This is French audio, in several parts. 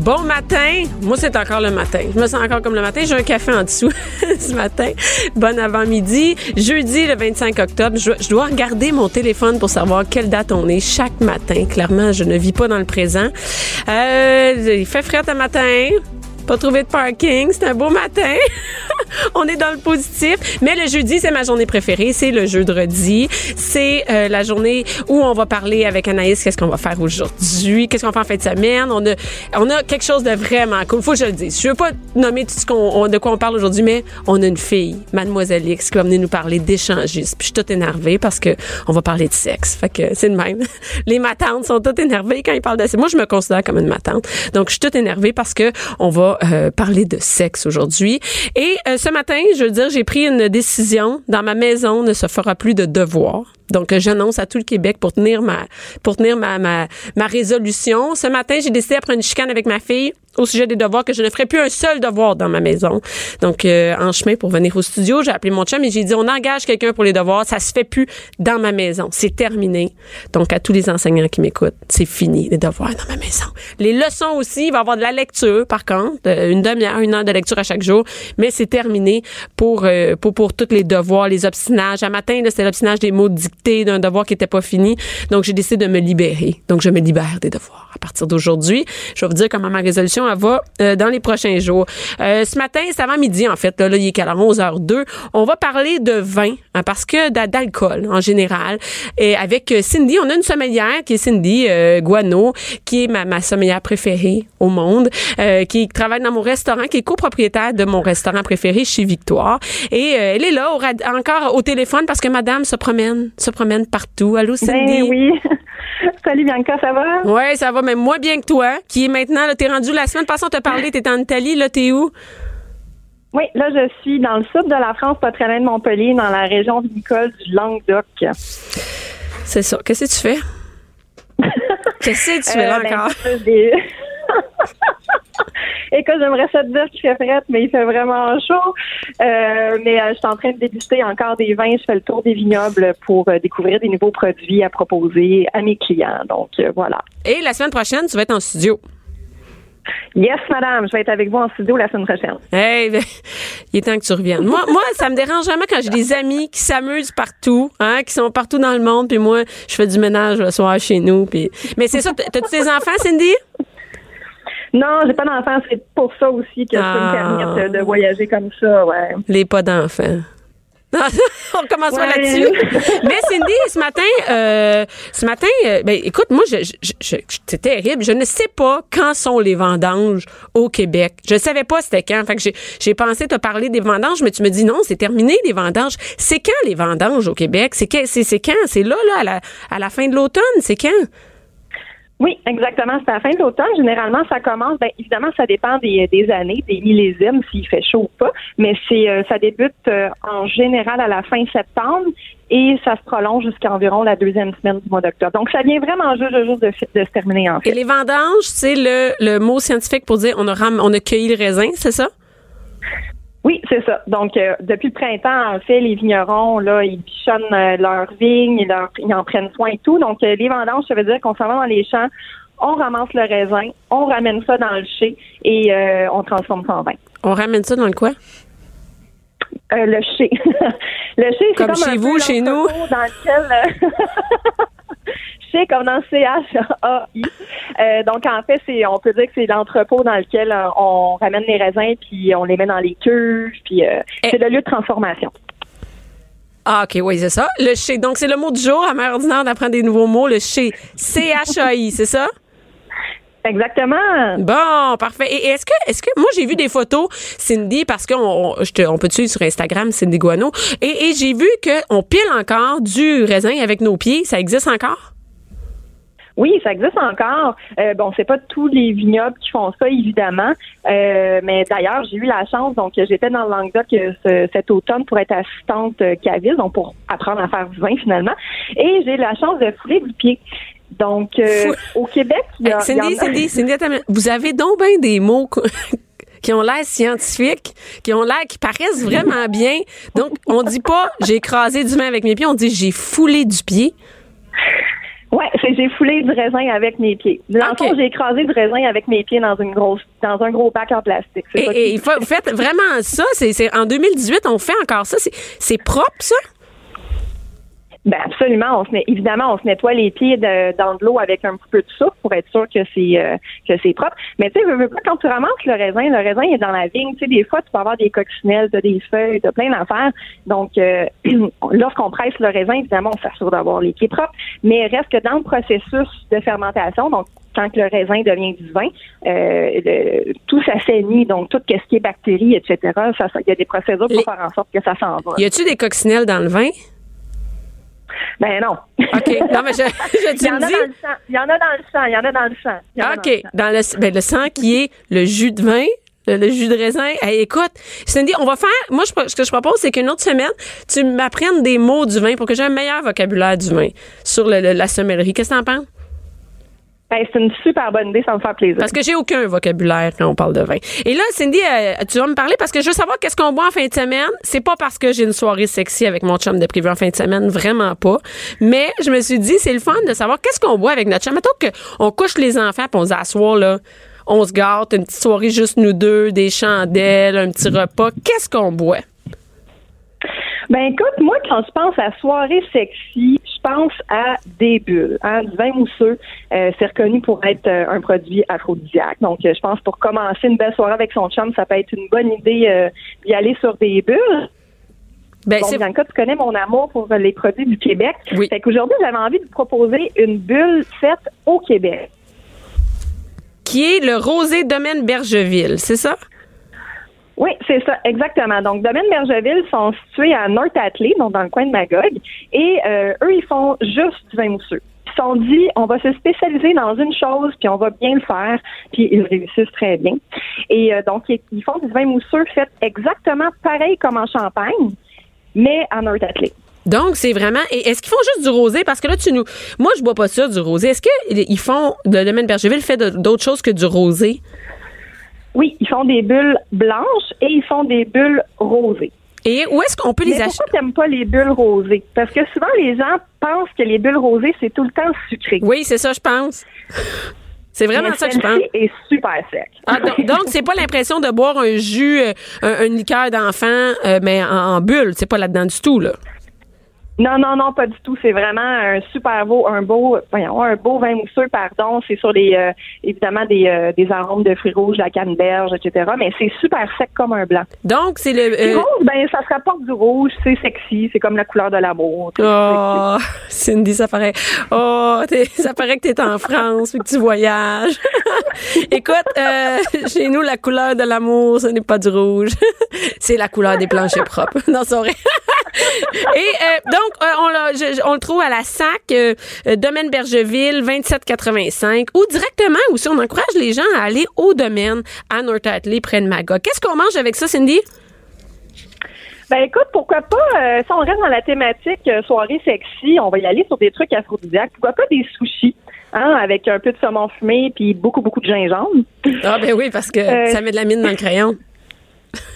Bon matin. Moi, c'est encore le matin. Je me sens encore comme le matin. J'ai un café en dessous ce matin. Bon avant-midi. Jeudi, le 25 octobre. Je, dois regarder mon téléphone pour savoir quelle date on est chaque matin. Clairement, je ne vis pas dans le présent. Euh, il fait frais ce matin. Pas trouvé de parking. C'est un beau matin. on est dans le positif. Mais le jeudi, c'est ma journée préférée. C'est le jeudi. C'est euh, la journée où on va parler avec Anaïs qu'est-ce qu'on va faire aujourd'hui, qu'est-ce qu'on fait en fin de semaine. On a, on a quelque chose de vraiment cool. Faut que je le dise. Je veux pas nommer tout ce qu'on, de quoi on parle aujourd'hui, mais on a une fille, Mademoiselle X, qui va venir nous parler d'échangisme. Puis je suis toute énervée parce que on va parler de sexe. Fait que c'est le même. Les matantes sont toutes énervées quand ils parlent de sexe. Moi, je me considère comme une matante. Donc, je suis toute énervée parce que on va euh, parler de sexe aujourd'hui. Et euh, ce matin, je veux dire, j'ai pris une décision. Dans ma maison, ne se fera plus de devoirs. Donc, j'annonce à tout le Québec pour tenir ma, pour tenir ma, ma, ma résolution. Ce matin, j'ai décidé après une chicane avec ma fille au sujet des devoirs que je ne ferai plus un seul devoir dans ma maison. Donc, euh, en chemin pour venir au studio, j'ai appelé mon chum et j'ai dit, on engage quelqu'un pour les devoirs. Ça se fait plus dans ma maison. C'est terminé. Donc, à tous les enseignants qui m'écoutent, c'est fini, les devoirs dans ma maison. Les leçons aussi, il va y avoir de la lecture, par contre, une demi-heure, une heure de lecture à chaque jour. Mais c'est terminé pour, euh, pour, pour tous les devoirs, les obstinages. À matin, c'était l'obstinage des mots dictés d'un devoir qui était pas fini. Donc, j'ai décidé de me libérer. Donc, je me libère des devoirs. À partir d'aujourd'hui, je vais vous dire comment ma résolution elle va euh, dans les prochains jours. Euh, ce matin, c'est avant midi, en fait. Là, là il est qu'à 11h02. On va parler de vin, hein, parce que d'alcool en général. Et avec Cindy, on a une sommelière qui est Cindy euh, Guano, qui est ma, ma sommelière préférée au monde, euh, qui travaille dans mon restaurant, qui est copropriétaire de mon restaurant préféré chez Victoire. Et euh, elle est là au encore au téléphone parce que madame se promène, se promène partout. Allô, Cindy? Ben oui. Salut Bianca, ça va? Oui, ça va même moins bien que toi, qui est maintenant, là, t'es rendu la semaine passée, on t'a parlé, t'es en Italie, là, t'es où? Oui, là, je suis dans le sud de la France, pas très loin de Montpellier, dans la région vinicole du Languedoc. C'est ça. Qu'est-ce que tu fais? Qu'est-ce que tu fais là Euh, ben, encore? des- Écoute, j'aimerais ça te dire qu'il fait frais, mais il fait vraiment chaud. Euh, mais euh, je suis en train de déguster encore des vins. Je fais le tour des vignobles pour euh, découvrir des nouveaux produits à proposer à mes clients. Donc, voilà. Et la semaine prochaine, tu vas être en studio. Yes, madame, je vais être avec vous en studio la semaine prochaine. Hey, ben, il est temps que tu reviennes. Moi, moi, ça me dérange vraiment quand j'ai des amis qui s'amusent partout, hein, qui sont partout dans le monde, puis moi, je fais du ménage le soir chez nous. Puis... Mais c'est ça, t'as- t'as-tu tes enfants, Cindy? Non, j'ai pas d'enfant. C'est pour ça aussi que je peux Ah. me permettre de, voyager comme ça, ouais. Les pas d'enfants. On commence pas Ouais. là-dessus. Mais Cindy, ce matin, euh, ce matin, euh, ben écoute, moi, je, je, je- je- c'est terrible. Je ne sais pas quand sont les vendanges au Québec. Je savais pas c'était quand. Fait que j'ai, pensé te parler des vendanges, mais tu me dis non, c'est terminé les vendanges. C'est quand les vendanges au Québec? C'est c'est, c'est quand? C'est là, là, à la, à la fin de l'automne? C'est quand? Oui, exactement. C'est à la fin de l'automne. Généralement, ça commence. Bien, évidemment, ça dépend des, années, des millésimes, s'il fait chaud ou pas. Mais c'est euh, ça débute euh, en général à la fin septembre et ça se prolonge jusqu'à environ la deuxième semaine du mois d'octobre. Donc, ça vient vraiment juste, juste de, de se terminer en Et fait. les vendanges, c'est le, le mot scientifique pour dire on a, ram- on a cueilli le raisin, c'est ça? Oui, c'est ça. Donc, euh, depuis le printemps, en fait, les vignerons, là, ils bichonnent euh, leurs vignes, ils, leur- ils en prennent soin et tout. Donc, euh, les vendanges, ça veut dire qu'on s'en va dans les champs, on ramasse le raisin, on ramène ça dans le chai et on transforme ça en vin. On ramène ça dans le quoi? Euh, le chai. le chai, c'est Comme comme, chez un vous, chez nous. Dans lequel, chai comme dans C-H-A-I. Euh, donc, en fait, c'est, on peut dire que c'est l'entrepôt dans lequel euh, on ramène les raisins, puis on les met dans les cuves, puis euh, Eh. c'est le lieu de transformation. Ah, OK, oui, c'est ça. Le chez. Donc, c'est le mot du jour. À mère ordinaire d'apprendre des nouveaux mots. Le chez. C-H-A-I, c'est ça? Exactement. Bon, parfait. Et est-ce que, est-ce que, moi, j'ai vu des photos, Cindy, parce qu'on, on, je te- on peut te suivre sur Instagram, Cindy Guano, et, et j'ai vu qu'on pile encore du raisin avec nos pieds. Ça existe encore? Oui, ça existe encore. Euh, bon, c'est pas tous les vignobles qui font ça, évidemment. Euh, mais d'ailleurs, j'ai eu la chance, donc j'étais dans le Languedoc euh, ce- cet automne pour être assistante caviste, donc pour apprendre à faire du vin finalement. Et j'ai la chance de fouler du pied. Donc, euh, au Québec, il y a, Cindy, il y en a- Cindy, Cindy, vous avez donc bien des mots qui ont l'air scientifiques, qui ont l'air, qui paraissent vraiment bien. Donc, on dit pas j'ai écrasé du vin avec mes pieds, on dit j'ai foulé du pied. Ouais, c'est j'ai foulé du raisin avec mes pieds. Dans le Ok. fond, j'ai écrasé du raisin avec mes pieds dans une grosse, dans un gros bac en plastique. Et, ça et vous faites vraiment ça. C'est, en 2018, on fait encore ça. C'est propre, ça? Ben absolument. On se met, évidemment, on se nettoie les pieds de- dans de l'eau avec un petit peu de soupe pour être sûr que c'est euh, que c'est propre. Mais tu sais, veux, veux pas, quand tu ramasses le raisin, le raisin est dans la vigne. Tu sais, des fois, tu peux avoir des coccinelles, t'as des feuilles, t'as plein d'affaires. Donc, euh, lorsqu'on presse le raisin, évidemment, on s'assure d'avoir les pieds propres. Mais reste que dans le processus de fermentation, donc quand le raisin devient du vin, euh, le- tout s'assainit, donc tout ce qui est bactéries, etc. Il y a des procédures pour Les- faire en sorte que ça s'en va. Y a-tu des coccinelles dans le vin? Ben non. OK. Non, mais je, je Il y en me a dis. dans le sang. Il y en a dans le sang. Il y en a dans le sang. Il y en a dans le OK. sang. Dans le, ben, le sang qui est le jus de vin, le, le jus de raisin. Hey, écoute, Cindy, on va faire. Moi, je, ce que je propose, c'est qu'une autre semaine, tu m'apprennes des mots du vin pour que j'ai un meilleur vocabulaire du vin sur le- le- la sommellerie. Qu'est-ce que t'en penses? Ben, c'est une super bonne idée, ça me fait plaisir. Parce que j'ai aucun vocabulaire quand on parle de vin. Et là, Cindy, euh, tu vas me parler parce que je veux savoir qu'est-ce qu'on boit en fin de semaine. C'est pas parce que j'ai une soirée sexy avec mon chum de privé en fin de semaine, vraiment pas. Mais je me suis dit, c'est le fun de savoir qu'est-ce qu'on boit avec notre chum. Mettons qu'on couche les enfants puis on se assoit là. On se gâte, une petite soirée juste nous deux, des chandelles, un petit repas. Qu'est-ce qu'on boit? Ben écoute, moi, quand je pense à soirée sexy, je pense à des bulles. Hein, du vin mousseux, euh, c'est reconnu pour être euh, un produit aphrodisiaque. Donc, euh, je pense pour commencer une belle soirée avec son chum, ça peut être une bonne idée euh, d'y aller sur des bulles. Ben, Bon, Bianca, tu connais mon amour pour les produits du Québec. Oui. Fait qu'aujourd'hui, j'avais envie de vous proposer une bulle faite au Québec. qui est le rosé domaine Bergeville, c'est ça? Oui, c'est ça, exactement. Donc, Domaine Bergeville sont situés à North Atlee, donc dans le coin de Magog, et euh, eux, ils font juste du vin mousseux. Ils sont dit, on va se spécialiser dans une chose, puis on va bien le faire, puis ils réussissent très bien. Et euh, donc, ils, font du vin mousseux fait exactement pareil comme en Champagne, mais à North Atlee. Donc, c'est vraiment. Est-ce qu'ils font juste du rosé? Parce que là, tu nous. Moi, je bois pas ça, du rosé. Est-ce qu'ils font. Le domaine Bergeville fait d'autres choses que du rosé? Oui, ils font des bulles blanches et ils font des bulles rosées. Et où est-ce qu'on peut Mais les acheter? pourquoi t'aimes pas les bulles rosées? Parce que souvent, les gens pensent que les bulles rosées, c'est tout le temps sucré. Oui, c'est ça, je pense. C'est vraiment Mais ça que je pense. est super sec. Ah, donc, c'est pas l'impression de boire un jus, euh, un, une liqueur d'enfant, euh, mais en, en bulle. C'est pas là-dedans du tout, là. Non, non, non, pas du tout. C'est vraiment un super beau, un beau, voyons, un beau vin mousseux, pardon. C'est sur les, euh, évidemment, des, euh, des arômes de fruits rouges, la canneberge, etc. Mais c'est super sec comme un blanc. Donc, c'est le. Euh, rose, ben, ça se rapporte du rouge. C'est sexy. C'est comme la couleur de l'amour. Oh, Cindy, ça paraît. Oh, ça paraît que t'es en France, puis que tu voyages. Écoute, euh, chez nous, la couleur de l'amour, ce n'est pas du rouge. C'est la couleur des planchers propres. Non, c'est vrai. Et donc, on, l'a- je- je- on le trouve à la SAC, euh, euh, Domaine Bergeville, 2785, ou directement aussi, on encourage les gens à aller au domaine à North près de Magog. Qu'est-ce qu'on mange avec ça, Cindy? Ben écoute, pourquoi pas, euh, si on reste dans la thématique euh, soirée sexy, on va y aller sur des trucs aphrodisiaques. Pourquoi pas des sushis, hein, avec un peu de saumon fumé puis beaucoup, beaucoup de gingembre. Ah, ben oui, parce que Euh, ça met de la mine dans le crayon.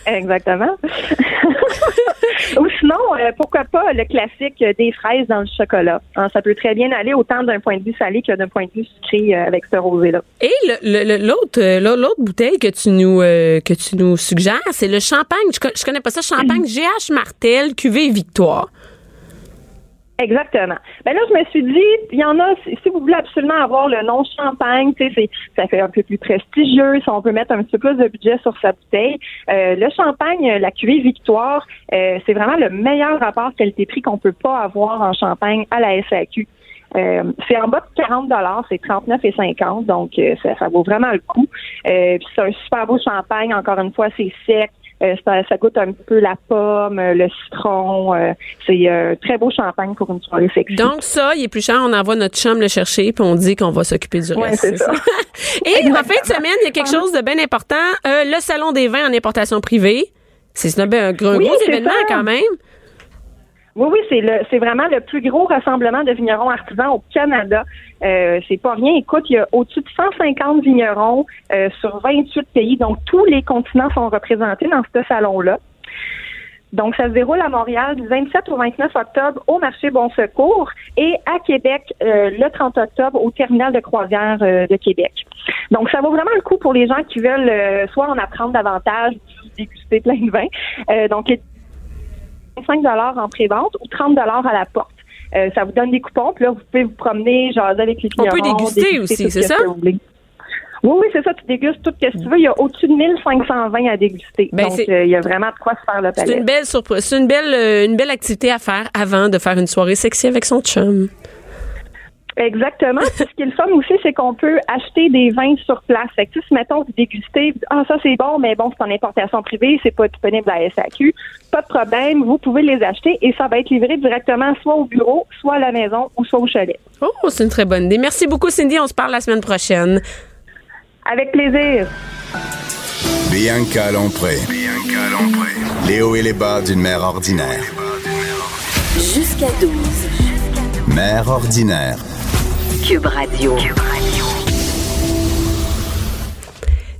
Exactement. Ou sinon, euh, pourquoi pas le classique des fraises dans le chocolat. Hein, ça peut très bien aller autant d'un point de vue salé que d'un point de vue sucré euh, avec ce rosé-là. Et le- le- le- l'autre euh, l'autre bouteille que tu nous euh, que tu nous suggères, c'est le champagne. Je, je connais pas ça, champagne GH Martel cuvée Victoire. Exactement. Ben là, je me suis dit, il y en a, si vous voulez absolument avoir le nom champagne, tu sais, c'est- ça fait un peu plus prestigieux, si on peut mettre un petit peu plus de budget sur sa bouteille. Euh, le champagne, euh, la cuvée Victoire, euh, c'est vraiment le meilleur rapport qualité-prix qu'on peut pas avoir en champagne à la SAQ. Euh, c'est en bas de 40 dollars, c'est 39,50, donc euh, ça, ça vaut vraiment le coup. Euh, c'est un super beau champagne, encore une fois, c'est sec. Euh, ça, ça goûte un peu la pomme, euh, le citron. euh, c'est un très beau champagne pour une soirée sexy. Donc ça, il est plus cher, on envoie notre chum le chercher puis on dit qu'on va s'occuper du Ouais, reste. c'est ça. Et en fin de semaine, il y a quelque chose de bien important, euh, le salon des vins en importation privée. C'est un, un gros, Oui, événement ça. quand même. Oui, oui, c'est le, c'est vraiment le plus gros rassemblement de vignerons artisans au Canada. Euh, c'est pas rien. Écoute, il y a au-dessus de 150 vignerons euh, sur 28 pays, donc tous les continents sont représentés dans ce salon-là. Donc, ça se déroule à Montréal du 27 au 29 octobre au marché Bon Secours et à Québec euh, le 30 octobre au terminal de croisière euh, de Québec. Donc, ça vaut vraiment le coup pour les gens qui veulent euh, soit en apprendre davantage, déguster plein de vin. Euh, donc, 5 dollars en pré-vente ou 30 dollars à la porte. Euh, ça vous donne des coupons, puis là, vous pouvez vous promener, jaser avec les On peut déguster aussi, c'est ce ça? Oui, oui, c'est ça. Tu dégustes tout ce que tu veux. Il y a au-dessus de 1500 vins à déguster. Ben, Donc, c'est- euh, il y a vraiment de quoi se faire le C'est palais. une belle surprise. C'est une belle, euh, une belle activité à faire avant de faire une soirée sexy avec son chum. Exactement. Puis ce qui est le fun aussi, c'est qu'on peut acheter des vins sur place. Fait que, si, mettons, vous dégustez, vous dites, ah, ça, c'est bon, mais bon, c'est en importation privée, c'est pas disponible à la SAQ. Pas de problème. Vous pouvez les acheter et ça va être livré directement soit au bureau, soit à la maison ou soit au chalet. Oh, c'est une très bonne idée. Merci beaucoup, Cindy. On se parle la semaine prochaine. Avec plaisir. Bianca Lompré. Les hauts et les bas d'une mère ordinaire. Jusqu'à 12. Mère ordinaire. Cube Radio.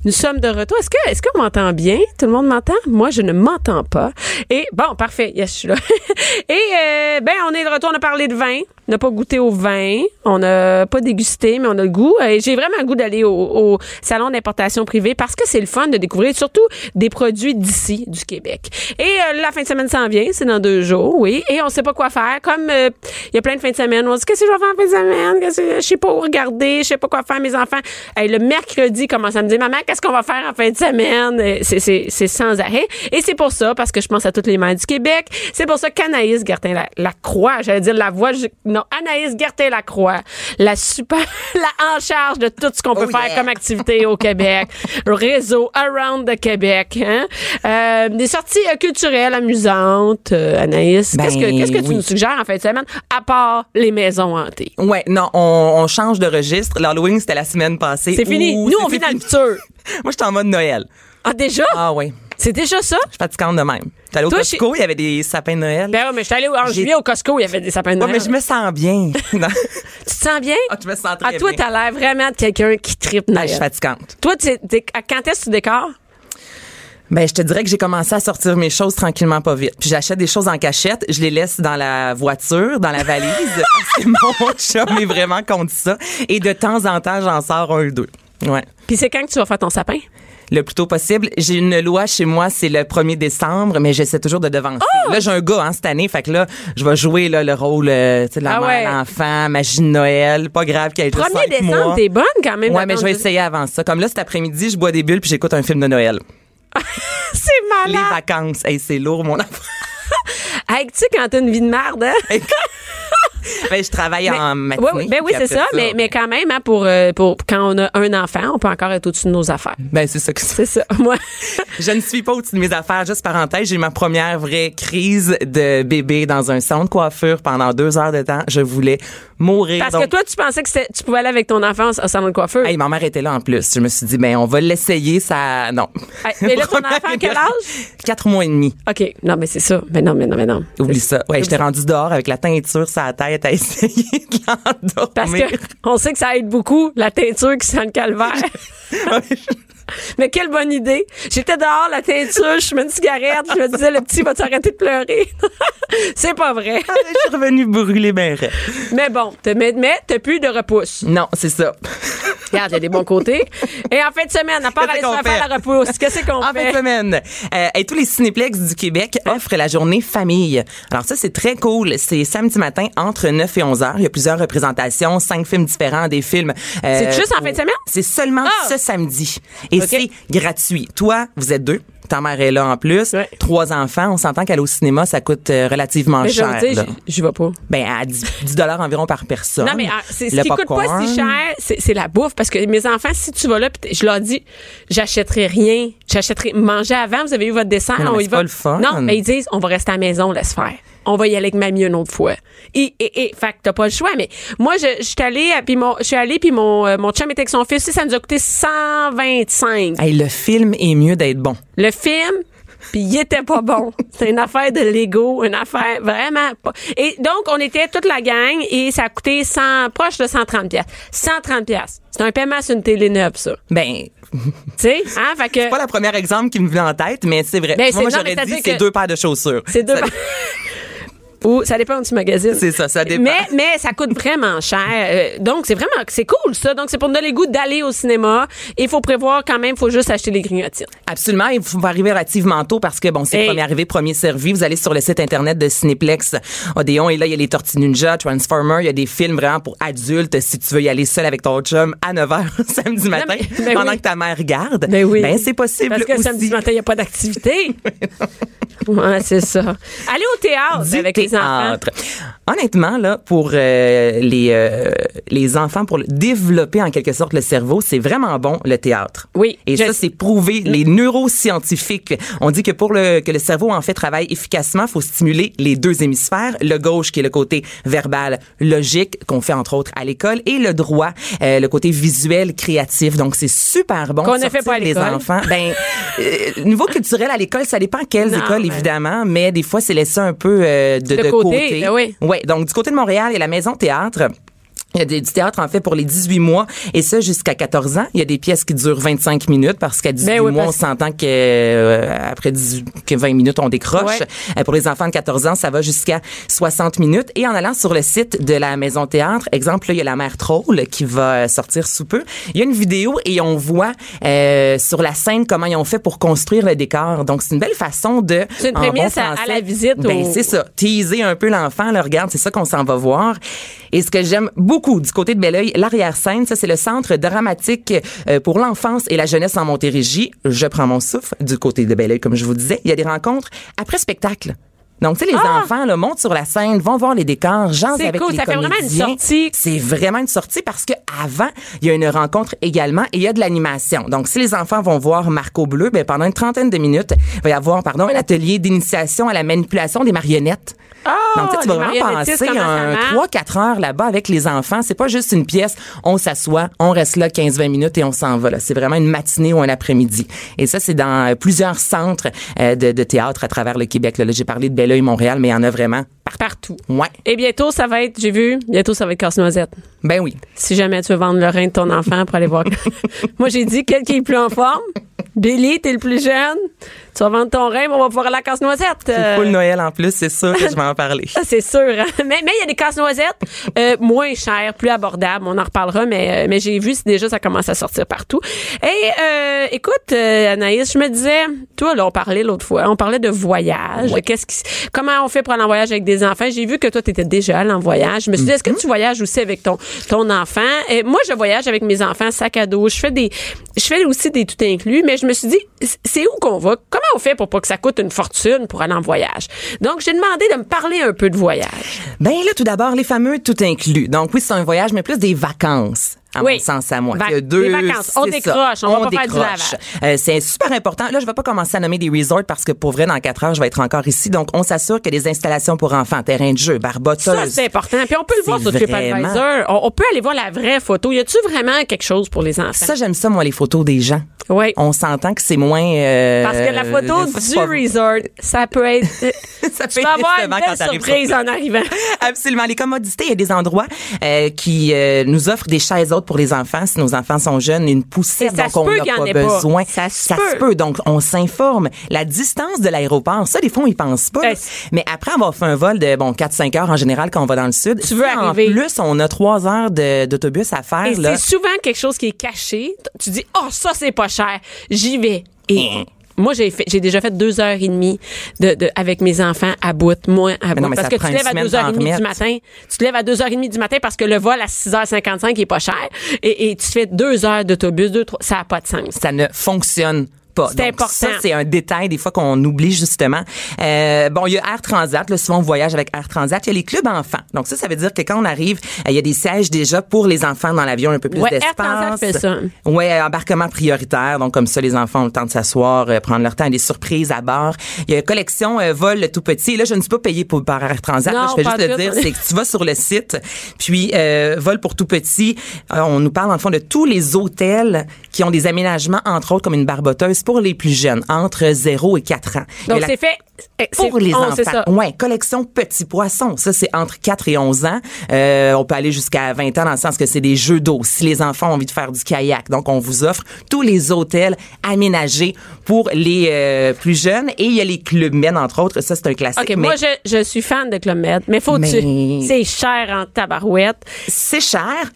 Nous sommes de retour. Est-ce que, est-ce qu'on m'entend bien? Tout le monde m'entend? Moi, je ne m'entends pas. Et bon, parfait. Yes, je suis là. Et euh, ben, on est de retour. On a parlé de vin. N'a pas goûté au vin. On n'a pas dégusté, mais on a le goût. Et j'ai vraiment le goût d'aller au, salon d'importation privée parce que c'est le fun de découvrir surtout des produits d'ici, du Québec. Et euh, la fin de semaine s'en vient. C'est dans deux jours, oui. Et on sait pas quoi faire. Comme euh, il y a plein de fins de semaine, on se dit qu'est-ce que je vais faire en fin de semaine? Je sais pas où regarder. Je sais pas quoi faire, mes enfants. Le mercredi, commence à me dire, maman, qu'est-ce qu'on va faire en fin de semaine? Euh, C'est, sans arrêt. Et c'est pour ça, parce que je pense à toutes les mères du Québec, c'est pour ça qu'Anaïs Gertin-Lacroix, j'allais dire la voix, non, Anaïs Gertin-Lacroix, la super, la en charge de tout ce qu'on peut Oh faire yeah. comme activité au Québec, réseau Around the Québec, hein? Euh, des sorties euh, culturelles amusantes, euh, Anaïs. Ben, qu'est-ce que, qu'est-ce que tu oui. nous suggères en fin de semaine, à part les maisons hantées? Ouais, non, on, on change de registre. L'Halloween, c'était la semaine passée. C'est fini. Ouh, Nous, on vit dans le futur. Moi, j'étais en mode Noël. Ah, déjà? Ah oui. C'est déjà ça? Je suis fatigante de même. T'es allé au Toi, Costco, il y avait des sapins de Noël. Ben ouais, mais je suis allée en juillet au Costco, il y avait des sapins de Ouais, Noël. mais je me sens bien. Tu te sens bien? Ah, je me sens très À toi, bien. t'as l'air vraiment de quelqu'un qui tripe Ah, Noël. je suis fatigante. Toi, tu- quand est-ce que tu décores? Ben, je te dirais que j'ai commencé à sortir mes choses tranquillement pas vite. Puis j'achète des choses en cachette, je les laisse dans la voiture, dans la valise. parce que mon chum est vraiment contre ça. Et de temps en temps, j'en sors un ou deux. Ouais. Puis c'est quand que tu vas faire ton sapin? Le plus tôt possible. J'ai une loi chez moi, c'est le 1er décembre, mais j'essaie toujours de devancer. Oh! Là, j'ai un gars hein, cette année, fait que là, je vais jouer là, le rôle euh, de la Ah mère, ouais. l'enfant, magie de Noël. Pas grave qu'il y ait juste 1er cinq décembre, t'es bonne quand même. Ouais, mais je vais essayer avant ça. Comme là, cet après-midi, je bois des bulles puis j'écoute un film de Noël. C'est Les malade. vacances. Hey, c'est lourd, mon enfant. Hey, tu sais, quand t'as une vie de merde, hein? ben, je travaille en matinée. ouais, ben oui, c'est ça, mais, mais quand même, hein, pour, euh, pour quand on a un enfant, on peut encore être au-dessus de nos affaires. Ben, c'est ça que C'est ça. Moi, Je ne suis pas au-dessus de mes affaires. Juste parenthèse, j'ai eu ma première vraie crise de bébé dans un salon de coiffure pendant deux heures de temps. Je voulais mourir. parce Donc, que toi, tu pensais que tu pouvais aller avec ton enfant au salon de coiffeur. Hey, ma mère était là en plus. Je me suis dit, ben, on va l'essayer, ça. Non. Hey, mais là, ton enfant, quel âge? Quatre mois et demi. OK. Non, mais c'est ça. Mais non, mais non, mais non. Oublie ça. Ouais, j'étais rendue dehors avec la teinture sur la tête à essayer de l'endormir. Parce que on sait que ça aide beaucoup, la teinture qui sent le calvaire. Mais quelle bonne idée. J'étais dehors, la teinture, je fumais une cigarette, je me disais, le petit va t'arrêter de pleurer? c'est pas vrai. je suis revenue brûler ben raide. Mais bon, mais, mais t'as plus de repousse. Non, c'est ça. Regarde, il y a des bons côtés. Et en fin de semaine, à part aller se faire fait? la repousse, qu'est-ce qu'on En fin fait? de semaine, euh, et tous les cinéplex du Québec offrent la journée famille. Alors ça, c'est très cool. C'est samedi matin entre 9 et 11 heures. Il y a plusieurs représentations, cinq films différents, des films. euh, C'est juste en fin de semaine? C'est seulement Ah! ce samedi. Et c'est gratuit. Toi, vous êtes deux. Ta mère est là en plus. Ouais. Trois enfants. On s'entend qu'aller au cinéma, ça coûte euh, relativement Mais je cher. j'y vais pas. Ben, à 10 10 dollars environ par personne. Non, mais ah, ce qui coûte pas si cher, c'est, la bouffe. Parce que mes enfants, si tu vas là, pis je leur dis, j'achèterai rien. J'achèterai, manger avant, vous avez eu votre dessert. Non, on mais y c'est va. pas le fun. Non, mais ils disent, on va rester à la maison, laisse faire. On va y aller avec mamie une autre fois. Et, et, et, fait que t'as pas le choix. Mais moi, je, je suis allée, puis mon, je suis allée, puis mon, euh, mon chum était avec son fils. Ça nous a coûté 125. Hey, le film est mieux d'être bon. Le film, puis il était pas bon. C'était une affaire de Lego, une affaire vraiment pas. Et donc, on était toute la gang et ça a coûté 100, proche de 130 pièces. 130 pièces. C'est un paiement sur une télé neuve, ça. Ben, Tu sais, hein? Fait que. c'est pas le premier exemple qui me vient en tête, mais c'est vrai. Ben, moi, c'est- j'aurais dit c'est deux paires de chaussures. C'est deux. Ça- Ou ça dépend où tu magasines. C'est ça, ça dépend. Mais, mais ça coûte vraiment cher. Euh, donc, c'est vraiment, c'est cool, ça. Donc, c'est pour nous donner le goût d'aller au cinéma. Il faut prévoir quand même, il faut juste acheter les grignotines. Absolument, il faut arriver relativement tôt parce que bon, c'est Hey. premier arrivé, premier servi. Vous allez sur le site internet de Cinéplex Odéon et là il y a les Tortues Ninja, Transformers, il y a des films vraiment pour adultes si tu veux y aller seul avec ton chum à 9h samedi matin mais- ben pendant oui. que ta mère regarde. Ben oui. Ben c'est possible Parce que aussi. samedi matin, il n'y a pas d'activité. ouais, c'est ça. Aller au théâtre Du avec les enfants? Honnêtement, là, pour euh, les euh, les enfants, pour développer en quelque sorte le cerveau, c'est vraiment bon le théâtre. Oui, Et je- ça, c'est prouvé. Les neuroscientifiques ont dit que pour le que le cerveau en fait travaille efficacement, faut stimuler les deux hémisphères, le gauche qui est le côté verbal, logique qu'on fait entre autres à l'école, et le droit, euh, le côté visuel, créatif. Donc c'est super bon. Qu'on ne fait pas à les enfants. Ben euh, niveau culturel à l'école, ça dépend quelles Non, écoles ben- évidemment, mais des fois c'est laissé un peu euh, de, De de côté, côté. ben oui. Ouais, donc du côté de Montréal, il y a la Maison Théâtre. Il y a des, du théâtre, en fait, pour les 18 mois, et ça jusqu'à 14 ans. Il y a des pièces qui durent 25 minutes, parce qu'à 18 Ben oui, mois, on s'entend que euh, après 18, que 20 minutes, on décroche. Ouais. Euh, pour les enfants de 14 ans, ça va jusqu'à 60 minutes. Et en allant sur le site de la Maison Théâtre, exemple, là, il y a la mère Troll qui va euh, sortir sous peu. Il y a une vidéo et on voit euh, sur la scène comment ils ont fait pour construire le décor. Donc, c'est une belle façon de... C'est une en bon prémisse à- à français, la visite Ben, c'est ça. Teaser un peu l'enfant, là, regarde, c'est ça qu'on s'en va voir. Et ce que j'aime beaucoup du côté de Belleuil, l'arrière-scène, ça, c'est le centre dramatique euh, pour l'enfance et la jeunesse en Montérégie. Je prends mon souffle du côté de Belleuil, comme je vous disais. Il y a des rencontres après spectacle. Donc, tu sais, les enfants là, montent sur la scène, vont voir les décors, Ah! C'est avec cool, les ça fait vraiment une sortie. C'est vraiment une sortie parce que avant, il y a une rencontre également et il y a de l'animation. Donc, si les enfants vont voir Marco Bleu, ben, pendant une trentaine de minutes, il va y avoir, pardon, un atelier d'initiation à la manipulation des marionnettes. Donc, tu vas vraiment passer un marche? 3-4 heures là-bas avec les enfants. C'est pas juste une pièce, on s'assoit, on reste là 15-20 minutes et on s'en va. là. C'est vraiment une matinée ou un après-midi. Et ça, c'est dans euh, plusieurs centres euh, de, de théâtre à travers le Québec. Là, Là, j'ai parlé de Belleuil, Montréal, mais il y en a vraiment Partout. Ouais. Et bientôt, ça va être, j'ai vu, bientôt, ça va être casse-noisette. Ben oui. Si jamais tu veux vendre le rein de ton enfant pour aller voir. Moi, j'ai dit, quel qui est le plus en forme? Billy, t'es le plus jeune. Tu vas vendre ton rein, mais on va pouvoir aller à la casse-noisette. C'est Euh, full Noël en plus, c'est sûr que je vais en parler. C'est sûr. hein. Mais mais il y a des casse-noisettes euh, moins chères, plus abordables. On en reparlera, mais, euh, mais j'ai vu déjà ça commence à sortir partout. Et euh, écoute, euh, Anaïs, je me disais, toi, là, on parlait l'autre fois, on parlait de voyage. Qu'est-ce qui, comment on fait pour aller en voyage avec des enfants? J'ai vu que toi, tu étais déjà allé en voyage. Je me suis dit, est-ce que tu voyages aussi avec ton, ton enfant? Et moi, je voyage avec mes enfants, sac à dos. Je fais des, je fais aussi des tout inclus, mais je me suis dit, c'est où qu'on va? Comment on fait pour pas que ça coûte une fortune pour aller en voyage? Donc, j'ai demandé de me parler un peu de voyage. Ben là, tout d'abord, les fameux tout inclus. Donc oui, c'est un voyage, mais plus des vacances. À Oui. mon sens, à moi. Vac- Il y a deux, des vacances. On décroche, on va pas faire du lavage. Euh, c'est super important. Là, je vais pas commencer à nommer des resorts parce que pour vrai, dans quatre heures, je vais être encore ici. Donc, on s'assure que des installations pour enfants, terrain de jeu, barboteuse. Ça, c'est important. Puis on peut le voir sur TripAdvisor. On, on peut aller voir la vraie photo. Y a-tu vraiment quelque chose pour les enfants? Ça, j'aime ça, moi, les photos des gens. oui. On s'entend que c'est moins. euh, Parce que la photo du pas- resort, ça peut être. Ça peut être avoir une quand surprise sur en arrivant. Absolument. Les commodités, il y a des endroits euh, qui euh, nous offrent des chaises hautes pour les enfants si nos enfants sont jeunes, une poussette, donc on n'a pas besoin. Ça se peut. Donc, on s'informe. La distance de l'aéroport, ça, des fois, on y pense pas. Eh, Mais après avoir fait un vol de, bon, 4-5 heures en général quand on va dans le sud. Tu veux En arriver. plus, on a 3 heures d'autobus à faire, Et c'est souvent quelque chose qui est caché. Tu dis, oh, ça, c'est pas cher. J'y vais. Et. Moi, j'ai fait, j'ai déjà fait deux heures et demie de, de, avec mes enfants à bout, moi à bout. non, parce que tu une lèves à deux heures et demie du matin. Tu te lèves à deux heures et demie du matin parce que le vol à 6h55 est pas cher. Et, et tu fais deux heures d'autobus, deux, trois. Ça a pas de sens. ça ne fonctionne pas. C'est important. Ça, c'est un détail des fois qu'on oublie justement. Euh, bon, il y a Air Transat. Là, souvent, on voyage avec Air Transat. Il y a les clubs enfants. Donc ça, ça veut dire que quand on arrive, euh, il y a des sièges déjà pour les enfants dans l'avion, un peu plus Ouais, Air d'espace. Transat fait ça. Ouais, embarquement prioritaire. Donc comme ça, les enfants ont le temps de s'asseoir, euh, prendre leur temps, des surprises à bord. Il y a collection euh, vol tout petit. Là, je ne suis pas payée pour par Air Transat. Non, là, je pas juste te dire, c'est que tu vas sur le site, puis euh, vol pour tout petit. euh, on nous parle en fond de tous les hôtels qui ont des aménagements, entre autres comme une barboteuse pour les plus jeunes, entre 0 et 4 ans. Donc, c'est fait. eh, pour les on- enfants. Ouais, collection petits poissons. Ça, c'est entre 4 et 11 ans. Euh, on peut aller jusqu'à 20 ans dans le sens que c'est des jeux d'eau. Si les enfants ont envie de faire du kayak. Donc, on vous offre tous les hôtels aménagés pour les euh, plus jeunes. Et il y a les clubs men, entre autres. Ça, c'est un classique. OK, mais moi, je, je suis fan de Club Med, mais faut Mais- tu C'est cher en tabarouette. c'est cher.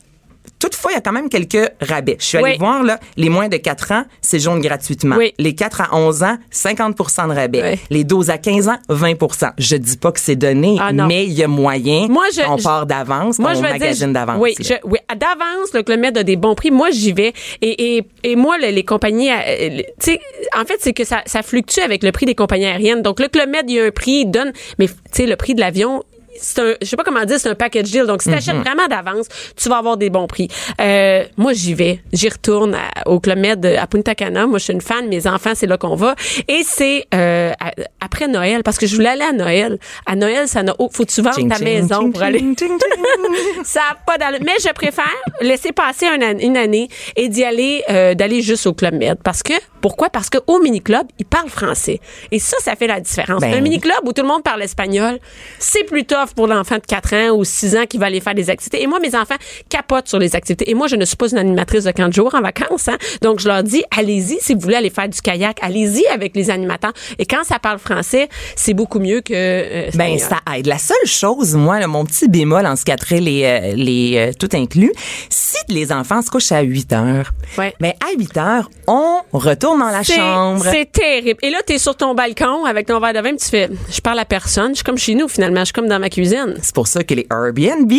Toutefois, il y a quand même quelques rabais. Je suis allée Oui. voir, là, les moins de 4 ans séjournent gratuitement. Oui. Les 4 à 11 ans, 50% de rabais. Oui. Les 12 à 15 ans, 20% Je dis pas que c'est donné, Ah, mais il y a moyen. Moi, je- on je- part d'avance, Moi, on je magasine dire, d'avance. Oui, je, oui, d'avance, le Club Med a des bons prix. Moi, j'y vais. Et, et, et moi, le- les compagnies, euh, tu sais, en fait, c'est que ça, ça fluctue avec le prix des compagnies aériennes. Donc, le Club Med, il y a un prix, il donne, mais tu sais, le prix de l'avion, c'est un, je sais pas comment dire, c'est un package deal. Donc, si t'achètes Mm-hmm. vraiment d'avance, tu vas avoir des bons prix. Euh, moi, j'y vais. J'y retourne à- au Club Med à Punta Cana. Moi, je suis une fan. Mes enfants, c'est là qu'on va. Et c'est euh, après Noël, parce que je voulais aller à Noël. À Noël, ça n'a, faut que tu ta maison pour aller. Ça a pas d'allure. Mais je préfère laisser passer un an- une année et d'y aller, euh, d'aller juste au Club Med. Parce que, pourquoi? Parce que au mini-club, ils parlent français. Et ça, ça fait la différence. Ben un mini-club où tout le monde parle espagnol, c'est plus pour l'enfant de 4 ans ou 6 ans qui va aller faire des activités. Et moi, mes enfants capotent sur les activités. Et moi, je ne suis pas une animatrice de 15 jours en vacances, hein. Donc, je leur dis, allez-y si vous voulez aller faire du kayak. Allez-y avec les animateurs. Et quand ça parle français, c'est beaucoup mieux que, euh, Ben, ça aide. La seule chose, moi, là, mon petit bémol en ce qui a trait les, euh, les euh, tout inclus, si les enfants se couchent à 8 heures, Ouais. ben, à 8 heures, on retourne dans la chambre. C'est terrible. Et là, tu es sur ton balcon avec ton verre de vin, tu fais, je parle à personne. Je suis comme chez nous, finalement. Je suis comme dans ma cuisine. C'est pour ça que les Airbnb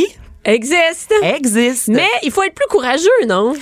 Existe. existent. Mais il faut être plus courageux, non?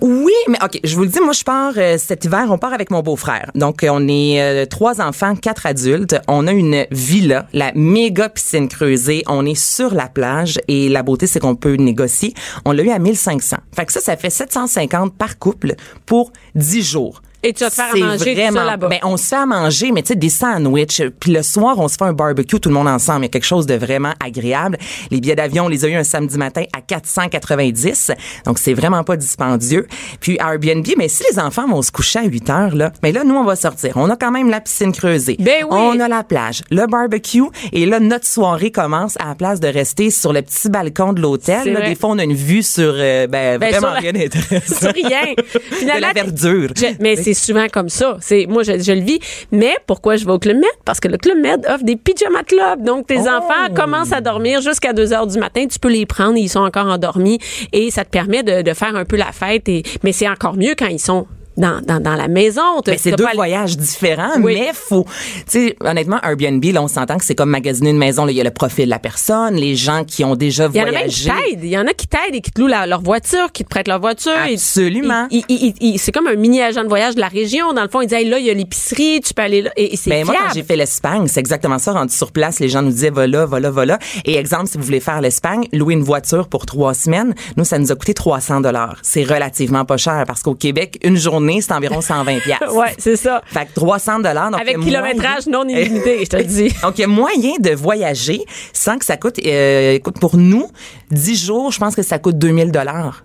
Oui, mais OK, je vous le dis, moi, je pars euh, cet hiver, on part avec mon beau-frère. Donc, euh, on est euh, trois enfants, quatre adultes. On a une villa, la méga piscine creusée. On est sur la plage et la beauté, c'est qu'on peut négocier. On l'a eu à 1500. Fait que ça, ça fait 750 par couple pour 10 jours. Et tu vas te faire à manger tout ça vraiment, là-bas. ben, on se fait à manger, mais tu sais, des sandwichs. Puis le soir, on se fait un barbecue tout le monde ensemble. Il y a quelque chose de vraiment agréable. Les billets d'avion, on les a eu un samedi matin à 490. Donc, c'est vraiment pas dispendieux. Puis Airbnb, mais si les enfants vont se coucher à 8 heures, là, mais là, nous, on va sortir. On a quand même la piscine creusée. Ben oui. On a la plage, le barbecue. Et là, notre soirée commence à la place de rester sur le petit balcon de l'hôtel. Des fois, on a une vue sur, euh, ben, Ben, vraiment sur la- rien d'intéressant. Sur rien. de Finalement, la verdure. Je- mais c'est souvent comme ça. C'est moi je, je le vis. Mais pourquoi je vais au Club Med? Parce que le Club Med offre des pyjama clubs. Donc tes Oh. enfants commencent à dormir jusqu'à 2 heures du matin. Tu peux les prendre, ils sont encore endormis et ça te permet de, de faire un peu la fête. Et mais c'est encore mieux quand ils sont dans, dans, dans la maison. Mais c'est deux voyages différents, Oui. mais faut, tu sais, honnêtement, Airbnb, là, on s'entend que c'est comme magasiner une maison. Là, il y a le profil de la personne, les gens qui ont déjà Il y en a même qui. Il y en a qui t'aident et qui te louent la- leur voiture, qui te prêtent leur voiture. Absolument. c'est comme un mini agent de voyage de la région. Dans le fond, ils disent, Hey, là, il y a l'épicerie, tu peux aller là. Et, et c'est Ben, moi, quand j'ai fait l'Espagne, c'est exactement ça. Rendu sur place, les gens nous disaient, va là, va là, va là. Et exemple, si vous voulez faire l'Espagne, louer une voiture pour trois semaines, nous, ça nous a coûté 300 dollars. C'est relativement pas cher parce qu'au Québec, une journée, c'est environ 120 piastres. Ouais, c'est ça. Fait que 300 dollars. Avec kilométrage non illimité, je te le dis. Donc, il y a moyen de voyager sans que ça coûte, euh, écoute, pour nous, 10 jours, je pense que ça coûte 2000 dollars.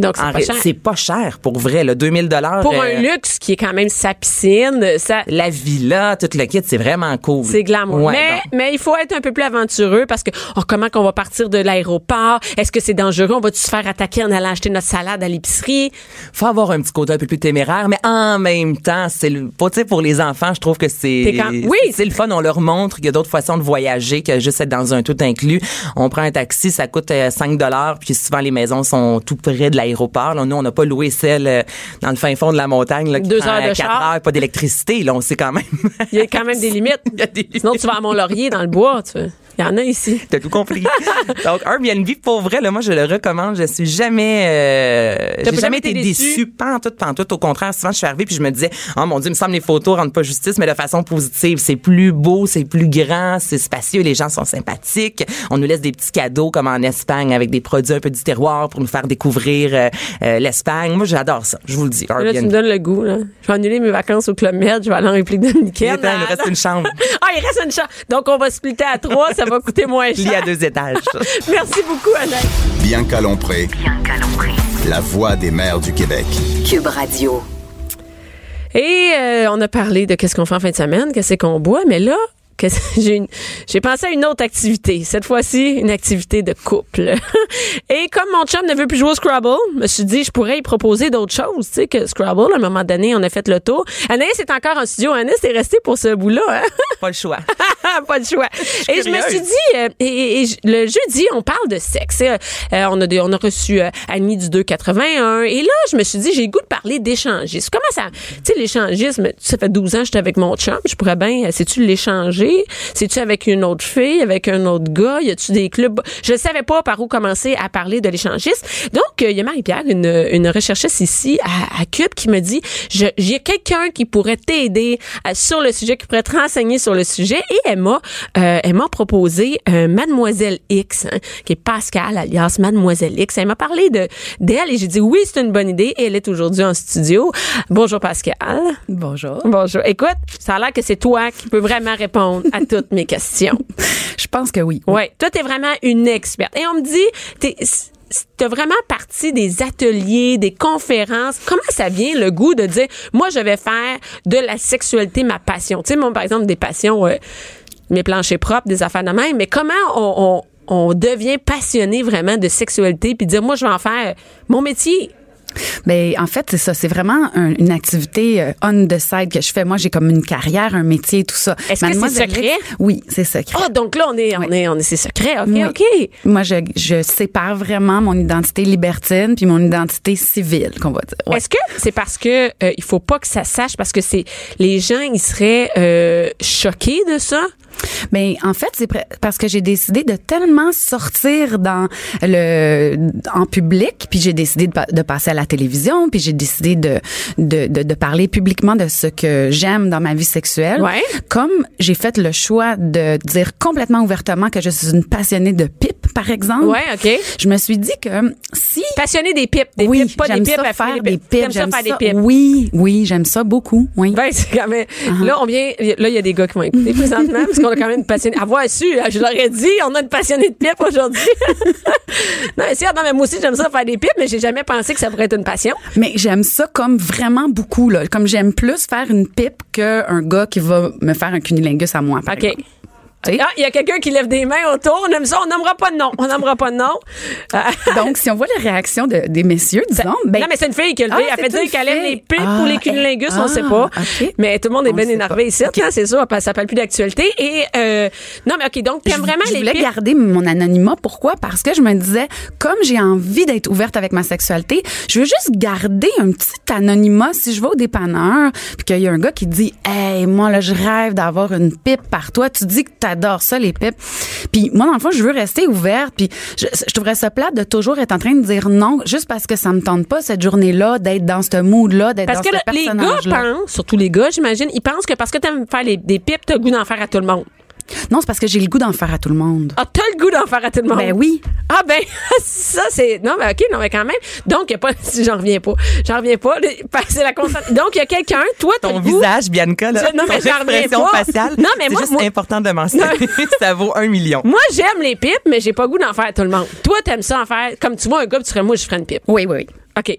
Donc, c'est En pas cher. C'est pas cher pour vrai, le 2000 dollars. Pour un luxe qui est quand même sa piscine, ça, La villa, tout le kit, c'est vraiment cool. c'est glamour. Ouais, mais, donc, mais il faut être un peu plus aventureux parce que, oh, comment qu'on va partir de l'aéroport? Est-ce que c'est dangereux? On va-tu se faire attaquer en allant acheter notre salade à l'épicerie? faut avoir un petit côté un peu plus téméraire, mais en même temps, c'est le, sais, pour les enfants, je trouve que c'est, quand- oui. c'est le fun. On leur montre qu'il y a d'autres façons de voyager que juste être dans un tout inclus. On prend un taxi, ça coûte euh, 5 dollars, puis souvent les maisons sont tout près de l'aéroport. Nous, on n'a pas loué celle euh, dans le fin fond de la montagne, là, qui Deux prend, heures de quatre char. heures, pas d'électricité. Là, on sait quand même. Il y a quand même des limites. Il y a des Sinon, tu vas à Mont-Laurier dans le bois. Tu... Il y en a ici. T'as tout compris. Donc, Airbnb, pour vrai, là, moi, je le recommande. Je suis jamais, euh, j'ai jamais été déçue? Pas en tout, pas en tout. Au contraire, souvent, je suis arrivée puis je me disais, oh mon Dieu, il me semble les photos rendent pas justice, mais de façon positive. C'est plus beau, c'est plus grand, c'est spacieux, les gens sont sympathiques. On nous laisse des petits cadeaux comme en Espagne avec des produits un peu du terroir pour nous faire découvrir l'Espagne. Moi, j'adore ça. Je vous le dis. Là, tu me donnes le goût. Là. Je vais annuler mes vacances au Club Med. Je vais aller en République dominicaine. Il il reste une chambre. ah, il reste une chambre. Donc, on va splitter à trois. Ça va coûter moins Lit à cher. deux étages. Merci beaucoup, Annette. Bianca Lompré, Bianca Lompré. la voix des mères du Québec. Cube Radio. Et euh, on a parlé de qu'est-ce qu'on fait en fin de semaine, qu'est-ce qu'on boit, mais là, que j'ai une- j'ai pensé à une autre activité. Cette fois-ci, une activité de couple. Et comme mon chum ne veut plus jouer au Scrabble, je me suis dit, je pourrais y proposer d'autres choses. Tu sais, que Scrabble, à un moment donné, on a fait le tour. Anaïs est encore en studio. Anaïs est restée pour ce bout-là. Hein? Pas le choix. pas de choix. Et je me suis dit, euh, et, le jeudi, on parle de sexe. Euh, on, a on a reçu euh, Annie du 281. Et là, je me suis dit, j'ai le goût de parler d'échangisme. Comment ça... Tu sais, l'échangisme, ça fait 12 ans que j'étais avec mon chum. Je pourrais bien... euh, Sais-tu l'échanger? C'est-tu avec une autre fille, avec un autre gars? Y a-tu des clubs? Je ne savais pas par où commencer à parler de l'échangisme. Donc, euh, il y a Marie-Pierre, une, une recherchiste ici à, à Cube, qui me dit, j'ai quelqu'un qui pourrait t'aider euh, sur le sujet, qui pourrait te renseigner sur le sujet. Et elle m'a, euh, elle m'a proposé euh, Mademoiselle X, hein, qui est Pascal, alias Mademoiselle X. Elle m'a parlé de d'elle et j'ai dit oui, c'est une bonne idée. Et elle est aujourd'hui en studio. Bonjour Pascal. Bonjour. Bonjour. Écoute, ça a l'air que c'est toi qui peux vraiment répondre à toutes mes questions. Je pense que oui. Ouais, toi t'es vraiment une experte. Et on me dit, t'es T'as vraiment parti des ateliers, des conférences. Comment ça vient le goût de dire, moi, je vais faire de la sexualité ma passion? Tu sais, moi, par exemple, des passions, euh, mes planchers propres, des affaires de même. Mais comment on, on, on devient passionné vraiment de sexualité puis dire, moi, je vais en faire mon métier? Ben en fait c'est ça, c'est vraiment un- une activité euh, on the side que je fais. Moi j'ai comme une carrière, un métier, tout ça. Est-ce que c'est Mademoiselle secret? Oui, c'est secret. Ah, donc là, on est, on est, on est, c'est secret. OK, Oui. OK. Moi je, je sépare vraiment mon identité libertine puis mon identité civile, qu'on va dire. Ouais. Est-ce que c'est parce que euh, il faut pas que ça sache? Parce que c'est les gens ils seraient euh, choqués de ça? Ben en fait, c'est parce que j'ai décidé de tellement sortir dans le en public, puis j'ai décidé de passer à la télévision, puis j'ai décidé de, de de de parler publiquement de ce que j'aime dans ma vie sexuelle. Ouais. Comme j'ai fait le choix de dire complètement ouvertement que je suis une passionnée de pipe, par exemple. Ouais, OK. Je me suis dit que si Passionné des pipes, des oui, pipes, pas des j'aime pipes, à faire faire des pipes, T'aimes ça j'aime faire des pipes. Oui, oui, j'aime ça beaucoup. Oui. Ben, c'est quand même. Uh-huh. Là, on vient. Là, il y a des gars qui vont écouter présentement parce qu'on a quand même une passionnée. Avoir su, je leur ai dit, on a une passionnée de pipes aujourd'hui. non, mais si, non, mais moi aussi, j'aime ça faire des pipes, mais j'ai jamais pensé que ça pourrait être une passion. Mais j'aime ça comme vraiment beaucoup là, comme j'aime plus faire une pipe qu'un gars qui va me faire un cunilingus à moi par OK. exemple. Ah, il y a quelqu'un qui lève des mains autour. On aime ça. On nommera pas de nom. On nommera pas de nom. Ah. Donc si on voit les réactions de- des messieurs disons ben non, mais c'est une fille qui a levé. Ah, elle fait dire qu'elle aime les pipes Ah, ou les cunilingus, on ah, sait pas. Mais tout le monde est On bien énervé ici, hein, c'est que ça parle plus d'actualité. Et, euh, non, mais OK, donc, je, t'aimes vraiment je les voulais pipes. garder mon anonymat. Pourquoi? Parce que je me disais, comme j'ai envie d'être ouverte avec ma sexualité, je veux juste garder un petit anonymat. Si je vais au dépanneur, puis qu'il y a un gars qui dit, hey, moi, là, je rêve d'avoir une pipe par toi. Tu dis que t'adores ça, les pipes. Puis moi, dans le fond, je veux rester ouverte. Puis je, je trouverais ça plate de toujours être en train de dire non, juste parce que ça me tente pas cette journée-là, d'être dans ce mood-là, d'être Parce dans que ce là, les gars pensent, surtout les gars, j'imagine, ils pensent que parce que t'aimes faire les, des pipes, t'as le goût d'en faire à tout le monde. Non, c'est parce que j'ai le goût d'en faire à tout le monde. Ah, t'as le goût d'en faire à tout le monde? Ben oui. Ah ben ça c'est non mais ok non mais quand même donc il y a pas si j'en reviens pas j'en reviens pas c'est la constante donc il y a quelqu'un toi t'as Ton le goût visage, Bianca, là, Je- non, mais j'en reviens pas. faciale, Non, mais c'est moi- juste moi- important de mentionner. ça vaut un million. moi j'aime les pipes mais j'ai pas le goût d'en faire à tout le monde toi t'aimes ça en faire comme tu vois un gars puis tu serais moi je ferais une pipe Oui, oui, oui. ok